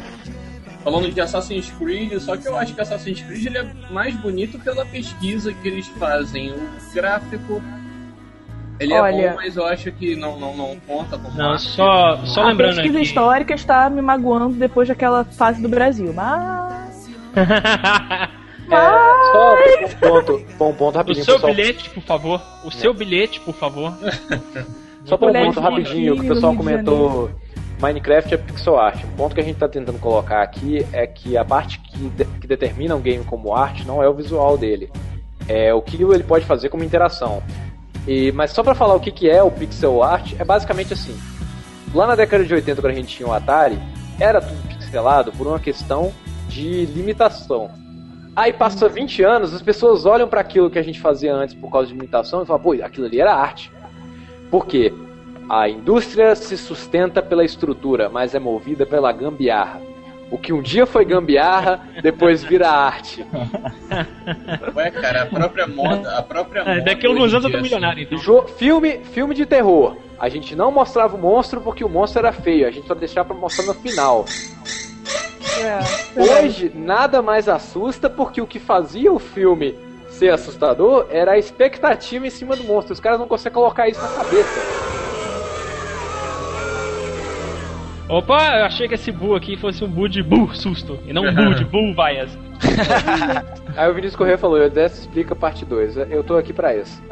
falando de Assassin's Creed, só que eu acho que Assassin's Creed ele é mais bonito pela pesquisa que eles fazem. O gráfico. Ele é Olha- bom, mas eu acho que não, não, não conta como Não, arte. só, só a lembrando pesquisa aqui. histórica está me magoando depois daquela fase do Brasil, mas... é, só um ponto, um ponto o rapidinho, seu pessoal. bilhete, por favor. O seu bilhete, por favor. Só para um ponto rapidinho, que o pessoal comentou Minecraft é pixel art. Um ponto que a gente está tentando colocar aqui é que a parte que, de- que determina um game como arte não é o visual dele. É o que ele pode fazer como interação. E, mas só para falar o que, que é o pixel art, é basicamente assim. Lá na década de 80, quando a gente tinha o Atari, era tudo pixelado por uma questão de limitação. Aí passa 20 anos, as pessoas olham para aquilo que a gente fazia antes por causa de limitação e falam, pô, aquilo ali era arte. Por quê? A indústria se sustenta pela estrutura, mas é movida pela gambiarra. O que um dia foi gambiarra, depois vira arte. Ué, cara, a própria moda. A própria É, moda daqui a alguns anos eu tô milionário, então. Jo- filme, filme de terror. A gente não mostrava o monstro porque o monstro era feio. A gente só deixava pra mostrar no final. É, Hoje, nada mais assusta porque o que fazia o filme ser assustador era a expectativa em cima do monstro. Os caras não conseguem colocar isso na cabeça. Opa, eu achei que esse bu aqui fosse um bu de bu, susto. E não um bu de bu, vaias. Aí o Vinícius Corrêa falou, eu dessa explica parte 2. Eu tô aqui pra isso.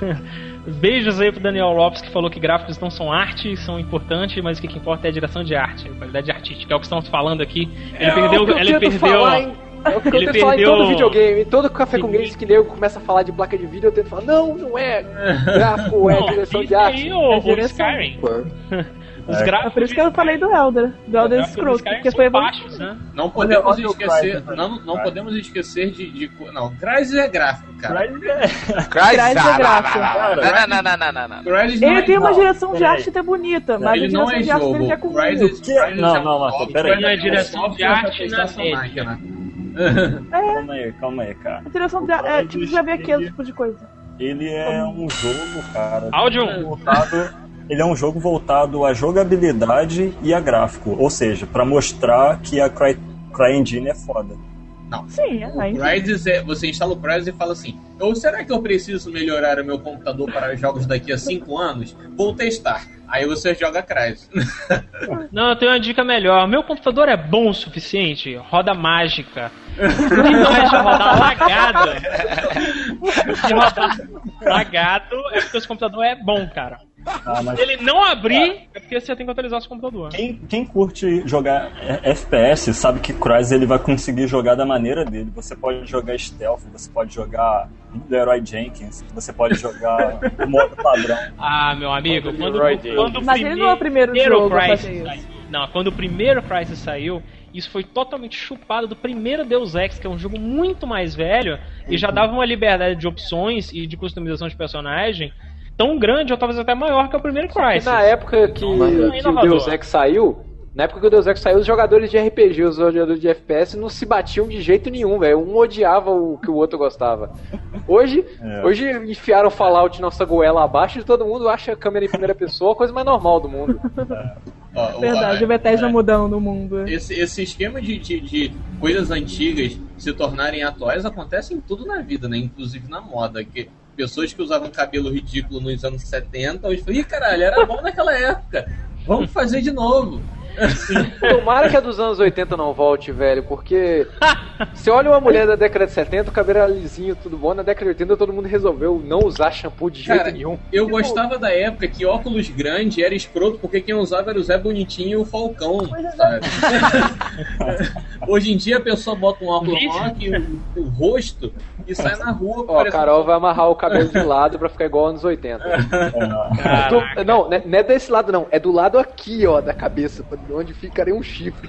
Beijos aí pro Daniel Lopes que falou que gráficos não são arte, são importantes, mas o que, que importa é a direção de arte, a qualidade artística. É o que estamos falando aqui. Ele perdeu. o que eu Ele tento perdeu. falar em- É o que eu Ele tento falar em perdeu- todo videogame, em todo café com games que nego começa a falar de placa de vídeo, eu tento falar, não, não é gráfico, é Não, direção de arte. aí, o, É o direção. Skyrim. Os É. gráficos. É por isso que eu falei do Elder, do Elder gráficos Scrolls, dos caras porque foi baixos, né? Não podemos esquecer. Crysis, Não, não Crysis. podemos esquecer de. de não, Crysis é gráfico, cara. Crysis é- é gráfico. Não, não, não, não, não, não. Crysis não Ele é tem uma não, direção de arte até bonita, mas Ele a não direção é de arte dele é com Crysis, Que- Crysis não, é não, Marcelo, software, peraí. Não é direção de arte, não é rede. máquina. Calma aí, calma aí, cara. A direção de arte. É, tipo, já vê aquele tipo de coisa. Ele é um jogo, cara. Áudio. voltado. Ele é um jogo voltado à jogabilidade e a gráfico. Ou seja, pra mostrar que a Cry, CryEngine é foda. Sim, é. Crysis é, você instala o Crysis e fala assim: ou será que eu preciso melhorar o meu computador para jogos daqui a 5 anos? Vou testar. Aí você joga Crysis. Não, eu tenho uma dica melhor. Meu computador é bom o suficiente, roda mágica. Não deixa rodar lagado. Se rodar lagado é porque o computador é bom, cara. Ah, mas Se ele não abrir, é porque você tem que atualizar seu computador. quem, quem curte jogar é, FPS sabe que Crysis ele vai conseguir jogar da maneira dele. Você pode jogar stealth, você pode jogar Leroy Jenkins, você pode jogar o modo padrão. Ah, meu amigo, quando, quando o Mas ele não é o primeiro jogo a Crysis saiu- Não, quando o primeiro Crysis saiu, isso foi totalmente chupado do primeiro Deus Ex, que é um jogo muito mais velho e já dava uma liberdade de opções e de customização de personagem tão grande ou talvez até maior que o primeiro E Crysis. na época que, Não é que o. Deus Ex saiu, na época que o Deus Ex saiu, os jogadores de RPG, os jogadores de FPS não se batiam de jeito nenhum, velho. Um odiava o que o outro gostava. Hoje, É. hoje enfiaram Fallout nossa goela abaixo e todo mundo acha a câmera em primeira pessoa a coisa mais normal do mundo. O- Verdade, a- o Bethesda é, mudando o mundo. Esse, esse esquema de, de, de coisas antigas se tornarem atuais acontece em tudo na vida, né? Inclusive na moda. Que pessoas que usavam cabelo ridículo nos anos 70, hoje falam, ih, caralho, era bom naquela época. Vamos fazer de novo. Tomara que a dos anos 80 não volte, velho, porque você olha uma mulher da década de 70, o cabelo era lisinho, tudo bom, na década de 80 todo mundo resolveu não usar shampoo de jeito Cara, nenhum. Eu gostava da época que óculos grande era escroto porque quem usava era o Zé Bonitinho e o Falcão, sabe? Hoje em dia a pessoa bota um óculos que o, o rosto e sai na rua. Ó, a Carol vai amarrar o cabelo de lado pra ficar igual anos 80. É, Do- não, né- não é desse lado não, é do lado aqui, ó, da cabeça, onde ficaria um chifre.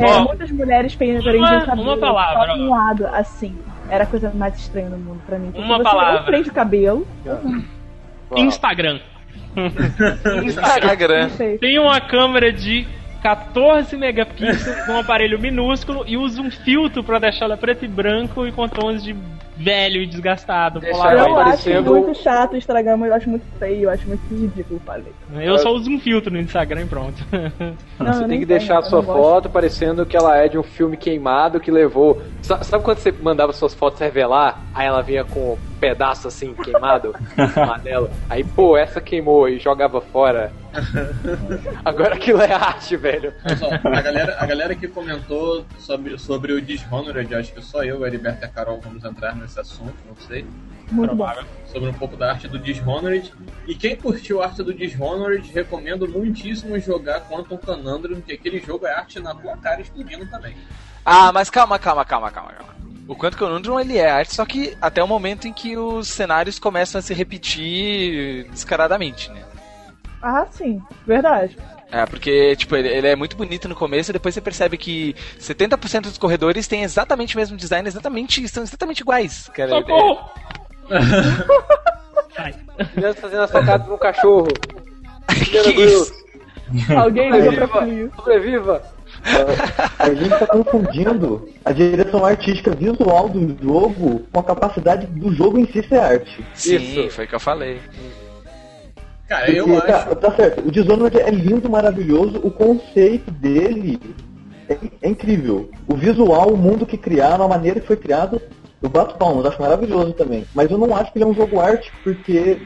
É, muitas mulheres prendiam uma- cabelo uma palavra, um lado, assim. Era a coisa mais estranha no mundo pra mim. Porque Uma você palavra. ou prende o cabelo, Instagram. Instagram. sei. Tem uma câmera de 14 megapixels num aparelho minúsculo e usa um filtro pra deixar ela preto e branco e com tons de velho e desgastado. Eu acho parecendo- muito chato o Instagram, mas eu acho muito feio, eu acho muito ridículo, falei. Eu só uso um filtro no Instagram e pronto. Não, Você tem que deixar a sua gosto. foto parecendo que ela é de um filme queimado que levou. Sa- Sabe quando você mandava suas fotos revelar? Aí ela vinha com um pedaço assim queimado, amarelo. Aí, pô, essa queimou e jogava fora. Agora aquilo é arte, velho. Mas, ó, a, galera, a galera que comentou sobre, sobre o Dishonored, acho que só eu, o Heriberto e a Carol vamos entrar nesse assunto, não sei. Muito bom. Sobre um pouco da arte do Dishonored. E quem curtiu a arte do Dishonored, recomendo muitíssimo jogar Quantum Conundrum, que aquele jogo é arte na tua cara explodindo também. Ah, mas calma, calma, calma, calma, calma. O Quanto Conundrum ele é arte, só que até o momento em que os cenários começam a se repetir descaradamente, né? Ah, sim, verdade. É, porque, tipo, ele, ele é muito bonito no começo e depois você percebe que 70% dos corredores têm exatamente o mesmo design, exatamente, são exatamente iguais. Cara, Socorro! Sai. Criança fazendo a sacada de um cachorro. que isso? Alguém liga pra Sobreviva! Plio. Sobreviva! A gente tá confundindo a direção artística visual do jogo com a capacidade do jogo em si ser arte. Sim, Isso. foi o que eu falei. Cara, Porque, eu tá, acho. tá certo, o Dishonored é lindo, maravilhoso, o conceito dele é, é incrível. O visual, o mundo que criaram, a maneira que foi criado, eu bato palmas, acho maravilhoso também. Mas eu não acho que ele é um jogo arte, porque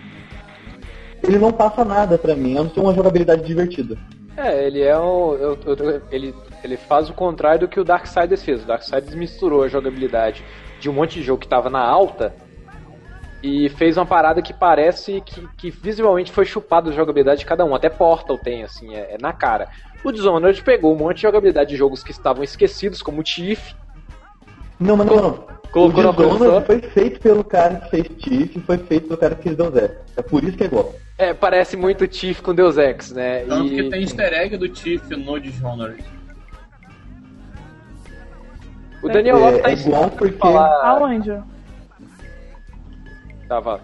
ele não passa nada pra mim, a não ser uma jogabilidade divertida. É, ele é um. eu- eu- ele, ele faz o contrário do que o Darksiders fez. O Darksiders misturou a jogabilidade de um monte de jogo que tava na alta e fez uma parada que parece que, que visualmente foi chupado da jogabilidade de cada um. Até Portal tem, assim, é, é na cara. O Dishonored pegou um monte de jogabilidade de jogos que estavam esquecidos, como o Thief, Não, mas não, não. Colocou o Dishonored foi feito pelo cara que fez Tiff e foi feito pelo cara que fez Deus Ex. É por isso que é igual. É, parece muito Tiff com Deus Ex, né? Tanto E- que tem easter egg do Tiff no Dishonored. O Daniel É, Lopes tá é igual porque- falar. Aonde? Tá, vá.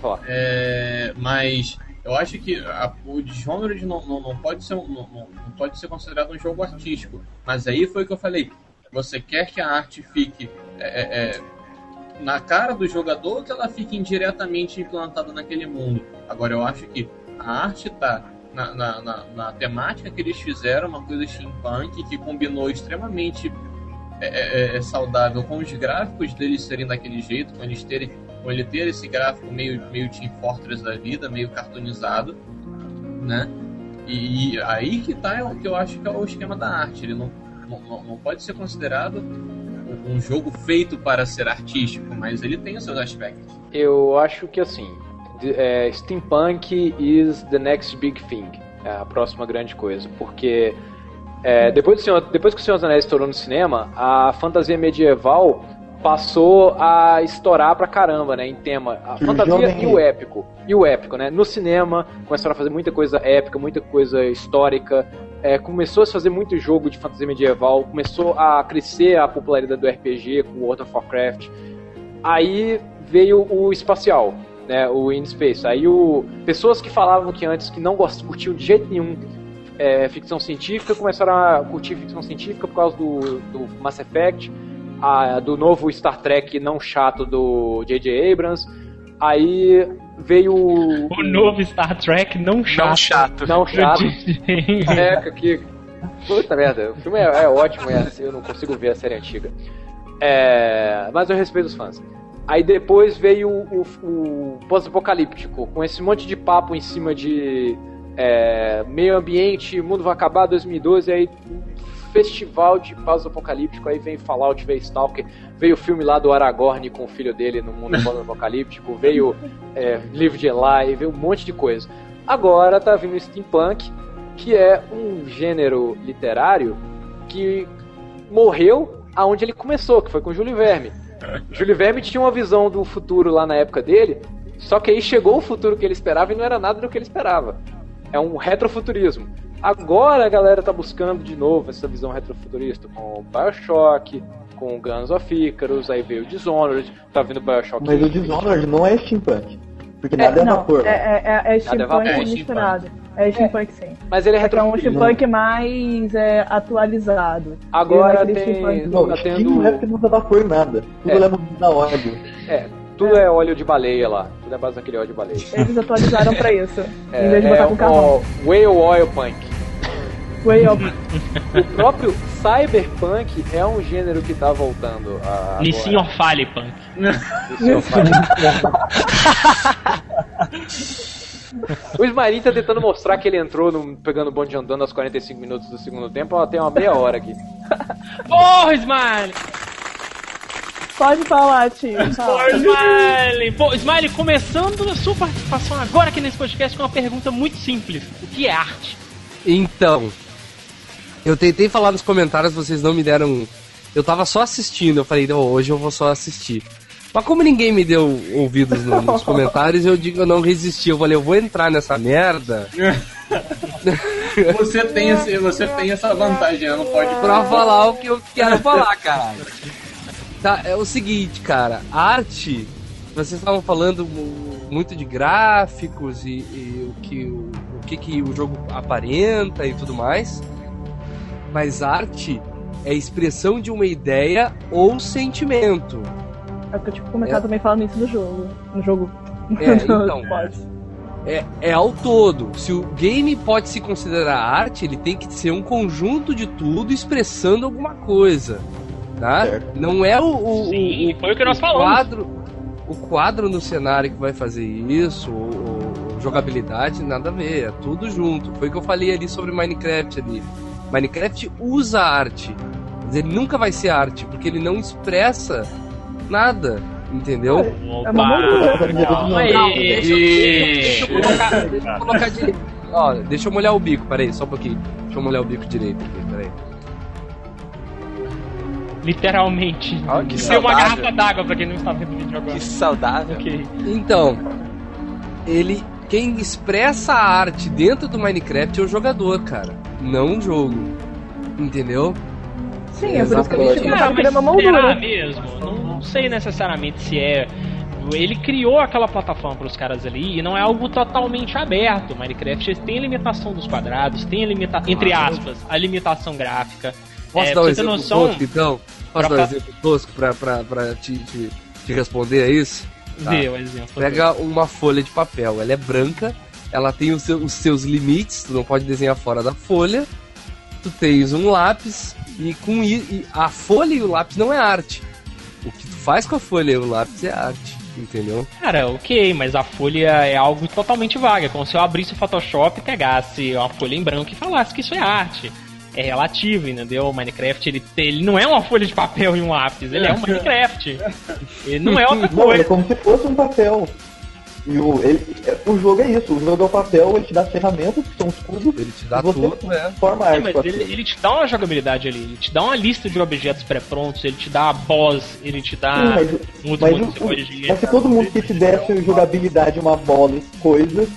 Falar. É, mas eu acho que a- o Dishonored não, não, não pode ser um- não, não- pode ser considerado um jogo artístico. Mas aí foi que eu falei. Você quer que a arte fique é, é, é, na cara do jogador ou que ela fique indiretamente implantada naquele mundo? Agora eu acho que a arte tá na, na, na- na temática que eles fizeram, uma coisa steampunk que combinou extremamente é, é, é, saudável com os gráficos deles serem daquele jeito, com eles terem com ele ter esse gráfico meio, meio Team Fortress da vida, meio cartoonizado, né? E, e aí que tá o que eu acho que é o esquema da arte. Ele não, não, não- pode ser considerado um, jogo feito para ser artístico, mas ele tem os seus aspectos. Eu acho que assim, é, steampunk is the next big thing. É a próxima grande coisa. Porque é, depois, do Senhor, depois que o Senhor dos Anéis estourou no cinema, a fantasia medieval passou a estourar pra caramba, né? Em tema. A fantasia e o aí. épico. E o épico, né? No cinema, começaram a fazer muita coisa épica, muita coisa histórica. É, começou a se fazer muito jogo de fantasia medieval. Começou a crescer a popularidade do RPG com World of Warcraft. Aí veio o espacial, né? O In Space. Aí o pessoas que falavam que antes que não gost- curtiam de jeito nenhum é, ficção científica começaram a curtir ficção científica por causa do, do Mass Effect, a- do novo Star Trek não chato do J.J. Abrams. Aí veio o O novo Star Trek não chato. Não chato. não chato. É. É, que. Puta merda, o filme é, é ótimo, é, assim, eu não consigo ver a série antiga. É, mas eu respeito os fãs. Aí depois veio o, o- o pós-apocalíptico, com esse monte de papo em cima de é, meio ambiente, mundo vai acabar 2012, aí festival de pós-apocalíptico, aí vem Fallout, veio Stalker, veio o filme lá do Aragorn com o filho dele no mundo pós-apocalíptico, veio é, livro de Eli, veio um monte de coisa. Agora tá vindo o Steampunk, que é um gênero literário que morreu aonde ele começou, que foi com Júlio Verme. Júlio Verme tinha uma visão do futuro lá na época dele, só que aí chegou o futuro que ele esperava e não era nada do que ele esperava. É um retrofuturismo. Agora a galera tá buscando de novo essa visão retrofuturista com Bioshock, com Guns of Icarus, aí veio o Dishonored, tá vindo Bioshock. Mas o Dishonored não é steampunk. Porque nada é, não, vapor. é, é, é, é steampunk vapor. É misturado. É steampunk sim. Mas ele é É que é um retrofuturista. steampunk mais é, atualizado. Agora Ele é tem- steampunk- Não, tá tendo- não é porque não usa vapor nada. Tudo É. leva da óleo. É, tudo é óleo de baleia lá. Tudo é base daquele óleo de baleia. Eles atualizaram pra isso. É, em vez de botar é com carvão. o Whale Oil Punk. Way up. O próprio Cyberpunk é um gênero que tá voltando a. Nissin Orfale, punk. O Ismarin tá tentando mostrar que ele entrou no, pegando o bonde andando aos 45 minutos do segundo tempo, ó, tem uma meia hora aqui. Porra, Smiley! Pode falar, tio. Porra, Smiley! Pô, Smiley, começando a sua participação agora aqui nesse podcast com uma pergunta muito simples. O que é arte? Então, eu tentei falar nos comentários, vocês não me deram. Eu tava só assistindo, eu falei, não, hoje eu vou só assistir. Mas como ninguém me deu ouvidos no- nos comentários, eu digo, eu não resisti. Eu falei, eu vou entrar nessa merda Você tem, esse, você tem essa vantagem, não pode pra falar o que eu quero falar, caralho. Tá, é o seguinte, cara, arte, vocês estavam falando mu- muito de gráficos e, e o, que, o, o que, que o jogo aparenta e tudo mais. Mas arte é expressão de uma ideia ou sentimento. É o que eu tinha comentado também falando isso no jogo. No jogo. É, então. É, é ao todo. Se o game pode se considerar arte, ele tem que ser um conjunto de tudo expressando alguma coisa. Tá? Certo. Não é o, o, Sim, foi o que nós o falamos. Quadro, o quadro no cenário que vai fazer isso, ou, ou jogabilidade, nada a ver. É tudo junto. Foi o que eu falei ali sobre Minecraft ali. Minecraft usa arte. Mas ele nunca vai ser arte, porque ele não expressa nada. Entendeu? É. Calma Não, aí. deixa, eu colocar, direito. Ó, deixa eu molhar o bico, peraí, só um pouquinho. Deixa eu molhar o bico direito aqui, peraí. literalmente. Ó, que Tem uma saudável. garrafa d'água pra quem não está vendo o vídeo agora. Que saudável. Ok. Então, ele. Quem expressa a arte dentro do Minecraft é o jogador, cara. Não o jogo. Entendeu? Sim, é por isso que a gente Exatamente. tá uma mas será moldura. mesmo? Não, não sei necessariamente se é. Ele criou aquela plataforma para os caras ali e não é algo totalmente aberto. Minecraft tem a limitação dos quadrados, tem a limitação, entre aspas, a limitação gráfica. Posso É, dar um exemplo noção- tosco, então? Posso Pra dar um exemplo tosco pra, pra, pra te, te, te responder a isso? Tá. Dê o exemplo. Pega uma folha de papel, ela é branca, ela tem os seus, os seus limites, tu não pode desenhar fora da folha. Tu tens um lápis e com e a folha e o lápis não é arte. O que tu faz com a folha e o lápis é arte, entendeu? Cara, ok, mas a folha é algo totalmente vago. É como se eu abrisse o Photoshop, pegasse uma folha em branco e falasse que isso é arte. É relativo, entendeu? O Minecraft, ele, ele não é uma folha de papel e um lápis, ele é um Minecraft. Ele não é outra Não, é coisa. como se fosse um papel. E o, ele, o jogo é isso, o jogo é o papel, ele te dá as ferramentas, que são os cubos, Ele te dá você tudo, né? forma É, mas ele, ele te dá uma jogabilidade ali, ele te dá uma lista de objetos pré-prontos, ele te dá a boss, ele te dá Sim, mas, outro mas, mundo o- que você pode mas se todo mundo que te desse jogabilidade, uma bola e coisas,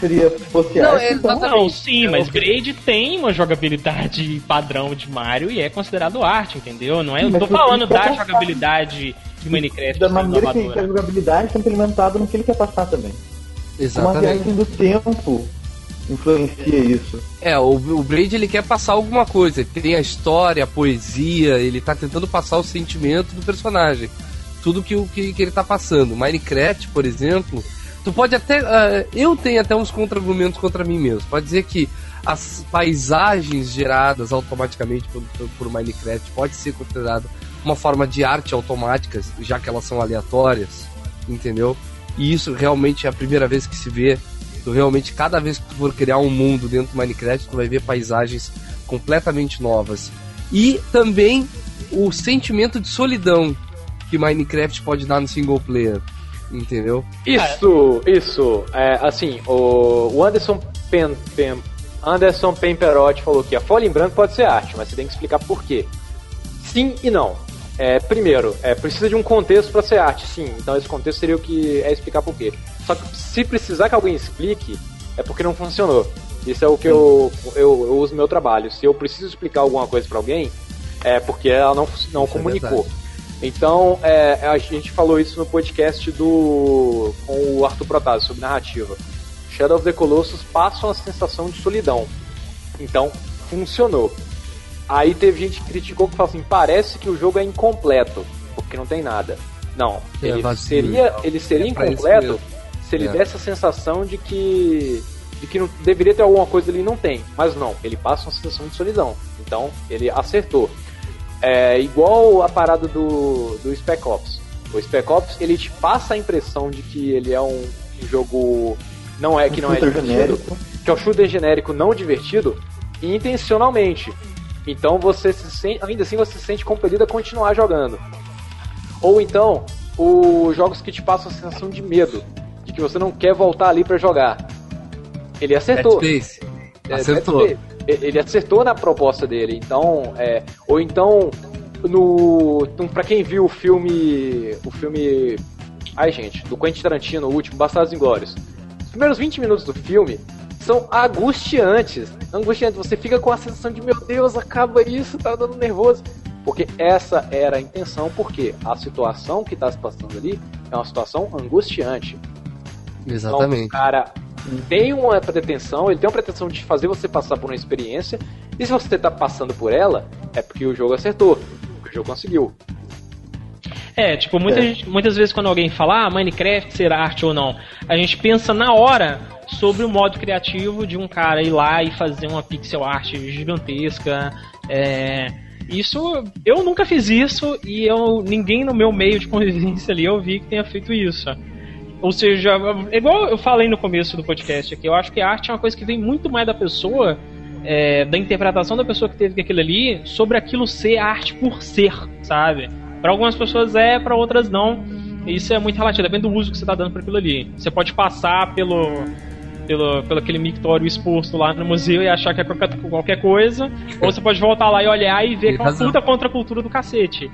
seria fosse Não, é então... exatamente. Não, sim, mas Braid tem uma jogabilidade padrão de Mario e é considerado arte, entendeu? Não é, eu tô falando da jogabilidade de Minecraft Da maneira que, que a jogabilidade está implementada no que ele quer passar também. Uma Exatamente. viagem do tempo influencia isso. É, o, o Braid ele quer passar alguma coisa. Ele tem a história, a poesia, ele tá tentando passar o sentimento do personagem. Tudo que, o que, que ele tá passando. Minecraft, por exemplo, tu pode até. ah, eu tenho até uns contra-argumentos contra mim mesmo. Pode dizer que as paisagens geradas automaticamente por, por, por Minecraft pode ser considerada uma forma de arte automática, já que elas são aleatórias, entendeu? E isso realmente é a primeira vez que se vê Tu realmente, cada vez que tu for criar um mundo dentro do Minecraft, tu vai ver paisagens completamente novas. E também o sentimento de solidão que Minecraft pode dar no single player. Entendeu? Isso, isso. É, assim, o, Anderson Pen, Pen- Anderson Pemperotti falou que a folha em branco pode ser arte, mas você tem que explicar por quê. Sim e não. É, primeiro, é, precisa de um contexto para ser arte, sim. Então esse contexto seria o que é explicar por quê. Só que se precisar que alguém explique, é porque não funcionou. Isso é o que eu, eu, eu uso no meu trabalho. Se eu preciso explicar alguma coisa para alguém, é porque ela não, não Isso é comunicou. Então, é, a gente falou isso no podcast do com o Arthur Protásio sobre narrativa. Shadow of the Colossus passa uma sensação de solidão. Então, funcionou. Aí teve gente que criticou que falou assim: parece que o jogo é incompleto, porque não tem nada. Não, É ele vazio, seria, não. ele seria É incompleto se ele É. desse a sensação de que de que não, deveria ter alguma coisa ali e não tem. Mas não, ele passa uma sensação de solidão. Então, ele acertou. É igual a parada do, do Spec Ops. O Spec Ops, ele te passa a impressão de que ele é um, jogo não é que não é divertido, genérico. que é um shooter genérico não divertido intencionalmente. Então você se sente, ainda assim você se sente compelido a continuar jogando. Ou então, os jogos que te passam a sensação de medo, de que você não quer voltar ali pra jogar. Ele Dead acertou. Space. É, Acertou. Ele acertou na proposta dele. Então, é, ou então no, no para quem viu o filme, o filme, ai gente, do Quentin Tarantino, o último, Bastardos Inglórios. Os primeiros 20 minutos do filme são angustiantes. Angustiantes, você fica com a sensação de meu Deus, acaba isso, tá dando nervoso. Porque essa era a intenção, porque a situação que tá se passando ali é uma situação angustiante. Então, o Exatamente. cara tem uma pretensão, ele tem uma pretensão de fazer você passar por uma experiência, e se você tá passando por ela, é porque o jogo acertou, porque o jogo conseguiu. É, tipo, muita É. gente- muitas vezes quando alguém fala ah, Minecraft ser arte ou não, a gente pensa na hora sobre o modo criativo de um cara ir lá e fazer uma pixel art gigantesca. É, isso, eu nunca fiz isso e eu, ninguém no meu meio de convivência ali eu vi que tenha feito isso. Ou seja, igual eu falei no começo do podcast aqui, eu acho que a arte é uma coisa que vem muito mais da pessoa, é, da interpretação da pessoa que teve aquilo ali, sobre aquilo ser arte por ser, sabe? Para algumas pessoas é, para outras não. Isso é muito relativo, depende do uso que você tá dando para aquilo ali. Você pode passar pelo pelo, pelo aquele mictório exposto lá no museu e achar que é qualquer, coisa, ou você pode voltar lá e olhar e ver que é uma puta contracultura do cacete.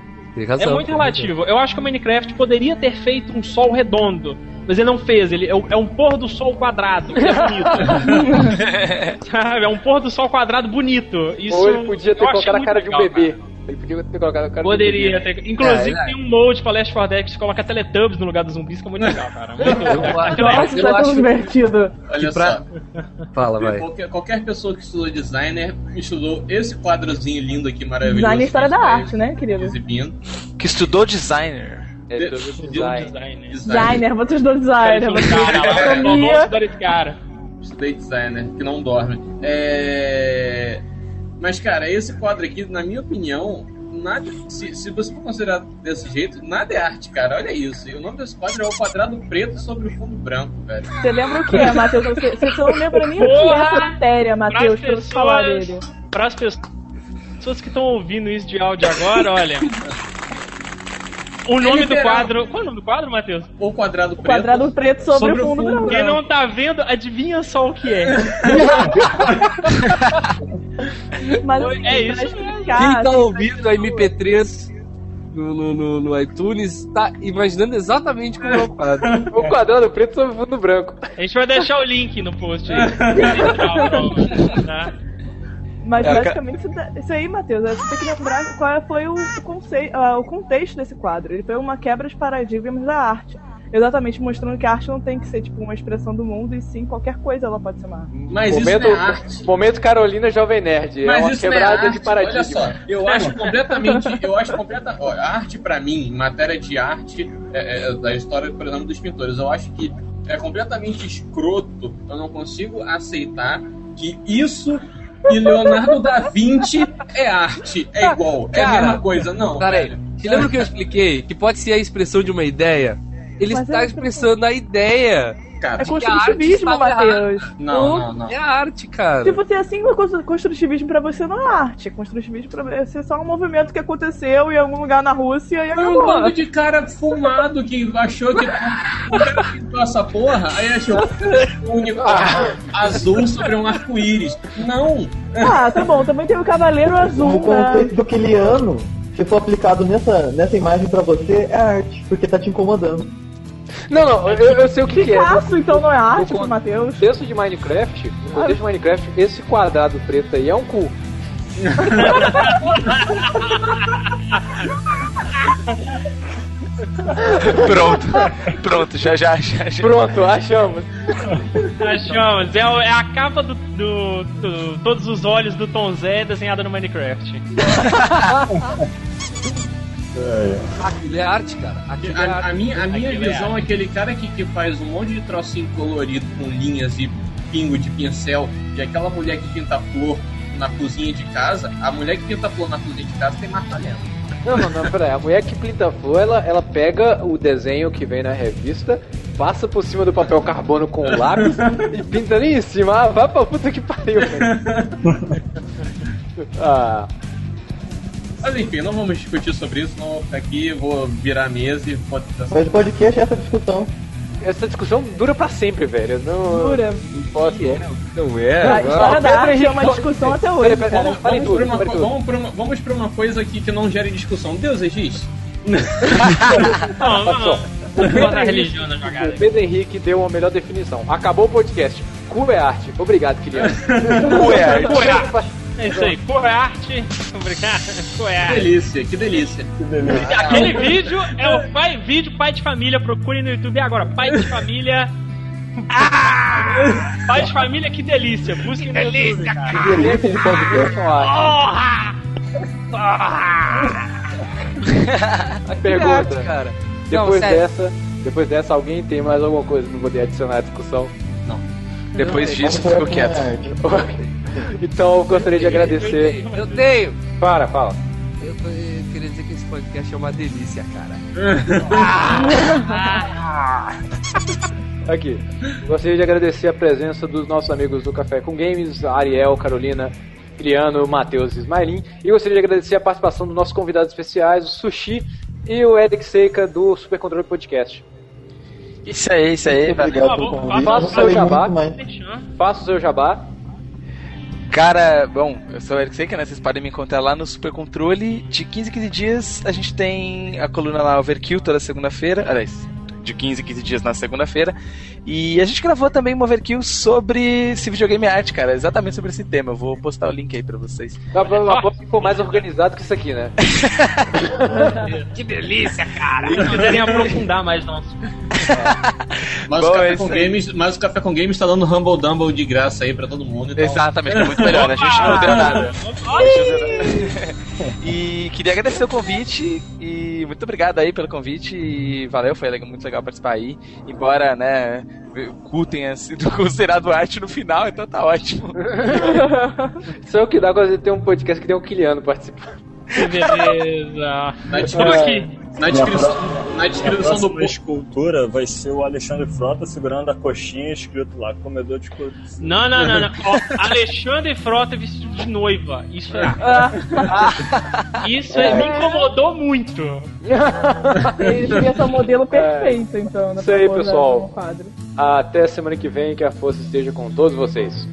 Razão. é muito relativo. Eu acho que o Minecraft poderia ter feito um sol redondo. Mas ele não fez, ele é um- é um pôr do sol quadrado, que é bonito. Sabe? É um pôr do sol quadrado bonito. Isso Ou ele podia ter eu colocado a cara de um legal, bebê. cara. Ele podia ter colocado a cara Poderia de bebê. ter. Inclusive, É, é. tem um molde pra Last 4 Dead que se coloca Teletubbies no lugar dos zumbis, que é muito legal, cara. Muito Eu legal. acho- eu tá tão acho- divertido. Olha pra- só, Fala, vai. qualquer, qualquer pessoa que estudou designer estudou esse quadrozinho lindo aqui, maravilhoso. Design é história da gente arte, né, querido? Exibindo. Que estudou designer. É, De- de- design. Designer. Vou te dar designer. vou te Cara, lá, economia. vamos estudar esse cara. Estudei designer, que não dorme. É... Mas, cara, esse quadro aqui, na minha opinião, nada. Se, se você for considerar desse jeito, nada é arte, cara. Olha isso. E o nome desse quadro é o quadrado preto sobre o fundo branco, velho. Você lembra o que é, Matheus? Você, você não lembra nem o que é Porra! essa matéria, Matheus, pra você falar pessoas- dele. Para as pessoas que estão ouvindo isso de áudio agora, olha. O nome do literal. quadro. Qual é o nome do quadro, Matheus? O quadrado O preto. quadrado preto sobre, Sobre o o fundo fundo branco. Quem não tá vendo, adivinha só o que é. Mas É assim, isso mesmo. Quem tá assim, ouvindo a MP3 no, no, no- no iTunes tá imaginando exatamente como é o quadro. O quadrado preto sobre o fundo branco. A gente vai deixar o link no post aí. Tá? Mas É, basicamente isso, da- isso aí, Matheus, é, você tem que lembrar qual foi o, o, concei- ah, o contexto desse quadro. Ele foi uma quebra de paradigmas da arte. Exatamente mostrando que a arte não tem que ser tipo uma expressão do mundo, e sim qualquer coisa ela pode ser uma arte. Mas momento, isso não é arte. momento Carolina Jovem Nerd. Mas é uma isso não é quebrada arte. de paradigma. Olha só, eu acho completamente. Eu acho completa. ó, a arte, pra mim, em matéria de arte, é, é, da história, por exemplo, dos pintores, eu acho que é completamente escroto. Eu não consigo aceitar que isso e Leonardo da Vinci é arte. É igual. É a mesma coisa, não. Pera aí, velho. te lembra que eu expliquei? Que pode ser a expressão de uma ideia? Ele Mas está é- expressando a ideia. Cara, É construtivismo, Matheus. não, não, não. É arte, cara. Se você assim, o constru- construtivismo pra você não é arte. Construtivismo pra você é só um movimento que aconteceu em algum lugar na Rússia e Foi um acabou. bando de cara fumado que achou que o cara pintou essa porra, aí achou um unicórnio azul sobre um arco-íris. Não! Ah, tá bom, também tem o Cavaleiro O Azul, né? conceito do Kiliano, se for aplicado nessa, nessa imagem pra você, é arte, porque tá te incomodando. Não, não, eu, eu sei o que, que é. Picasso, então não é arte Matheus. Texto de Minecraft, no contexto de Minecraft, esse quadrado preto aí é um cu. Pronto. Pronto, já, já, já. já. Pronto, achamos. Achamos. É, é a capa do, do- do- Todos os olhos do Tom Zé desenhada no Minecraft. Aquilo é arte, cara. Aquilo é A, a arte. minha, a minha Aquilo é visão é aquele cara que, que faz um monte de trocinho colorido com linhas e pingo de pincel, e aquela mulher que pinta flor na cozinha de casa, a mulher que pinta flor na cozinha de casa tem mais talento. Não, não, não, peraí. A mulher que pinta flor, ela, ela pega o desenho que vem na revista, passa por cima do papel carbono com o lápis e pinta ali em cima. Ah, vai pra puta que pariu, velho. Ah, Mas enfim, não vamos discutir sobre isso, não vou ficar aqui, vou virar a mesa e pode Mas o podcast é essa discussão. essa discussão dura pra sempre, velho. Não, Dura. não posso. Não é? A agora- história da Pedro arte é Henrique, uma vamos- discussão até hoje, Peraí, peraí, cara. vamos- Vamos tudo, pra, uma, vamos, pra uma, vamos pra uma coisa aqui que não gere discussão. Deus existe? Não, não. Não bota a religião na O. Pedro Henrique deu a melhor definição. Acabou o podcast. Cu é arte. Obrigado, Kiliano. Cu é arte. É isso aí. Por arte. Obrigado. Por Que arte. delícia, que delícia. Aquele vídeo é o pai, vídeo pai de família. Procure no YouTube agora. Pai de família. Pai de família, que delícia. Busque no YouTube, cara. Delícia de podcast. Porra! Porra! A pergunta. arte, cara. Não, Depois sério. dessa, depois dessa, alguém tem mais alguma coisa pra poder adicionar à discussão? Depois disso, Vamos ficou quieto. Então eu gostaria de agradecer. Eu tenho. Para, fala. Eu, queria dizer que esse podcast é uma delícia, cara. Aqui. Gostaria de agradecer a presença dos nossos amigos do Café com Games, Ariel, Carolina, Criano, Matheus e Ismailin. E gostaria de agradecer a participação dos nossos convidados especiais, o Sushi e o Eric Seika do Super Controle Podcast. Isso aí, isso aí. Muito valeu. obrigado Por pelo favor, convite. faça o Eu seu jabá. Faça o seu jabá. Cara, bom, eu sou o Eric Seca, né? Vocês podem me encontrar lá no Super Controle. De 15 em 15 dias a gente tem a coluna lá Overkill toda segunda-feira. Aliás, de 15 em 15 dias na segunda-feira. E a gente gravou também um Overkill sobre se videogame arte, cara. Exatamente sobre esse tema. Eu vou postar o link aí pra vocês. Pra aposto que for mais organizado que isso aqui, né? Que delícia, cara! Se quiserem aprofundar mais assunto. Mas, Bom, o Café é com. Games, mas o Café com Games tá dando Humble Dumble de graça aí pra todo mundo. Então... Exatamente, é muito melhor. A gente não deu nada. E queria agradecer o convite e muito obrigado aí pelo convite e valeu, foi muito legal participar aí. Embora, né, cu tenha sido considerado arte no final, então tá ótimo. É o que dá quando tem um podcast que tem um Kiliano participando. Que beleza. Na Tô descrição, na descrição, na A descrição do post. escultura vai ser o Alexandre Frota segurando a coxinha escrito lá, comedor de coxinha. Não, não, não, não. Ó, Alexandre Frota vestido de noiva. Isso é. Isso é, me incomodou muito. Ele devia ser o modelo perfeito, então. Isso aí, pessoal. Até semana que vem, que a força esteja com todos vocês.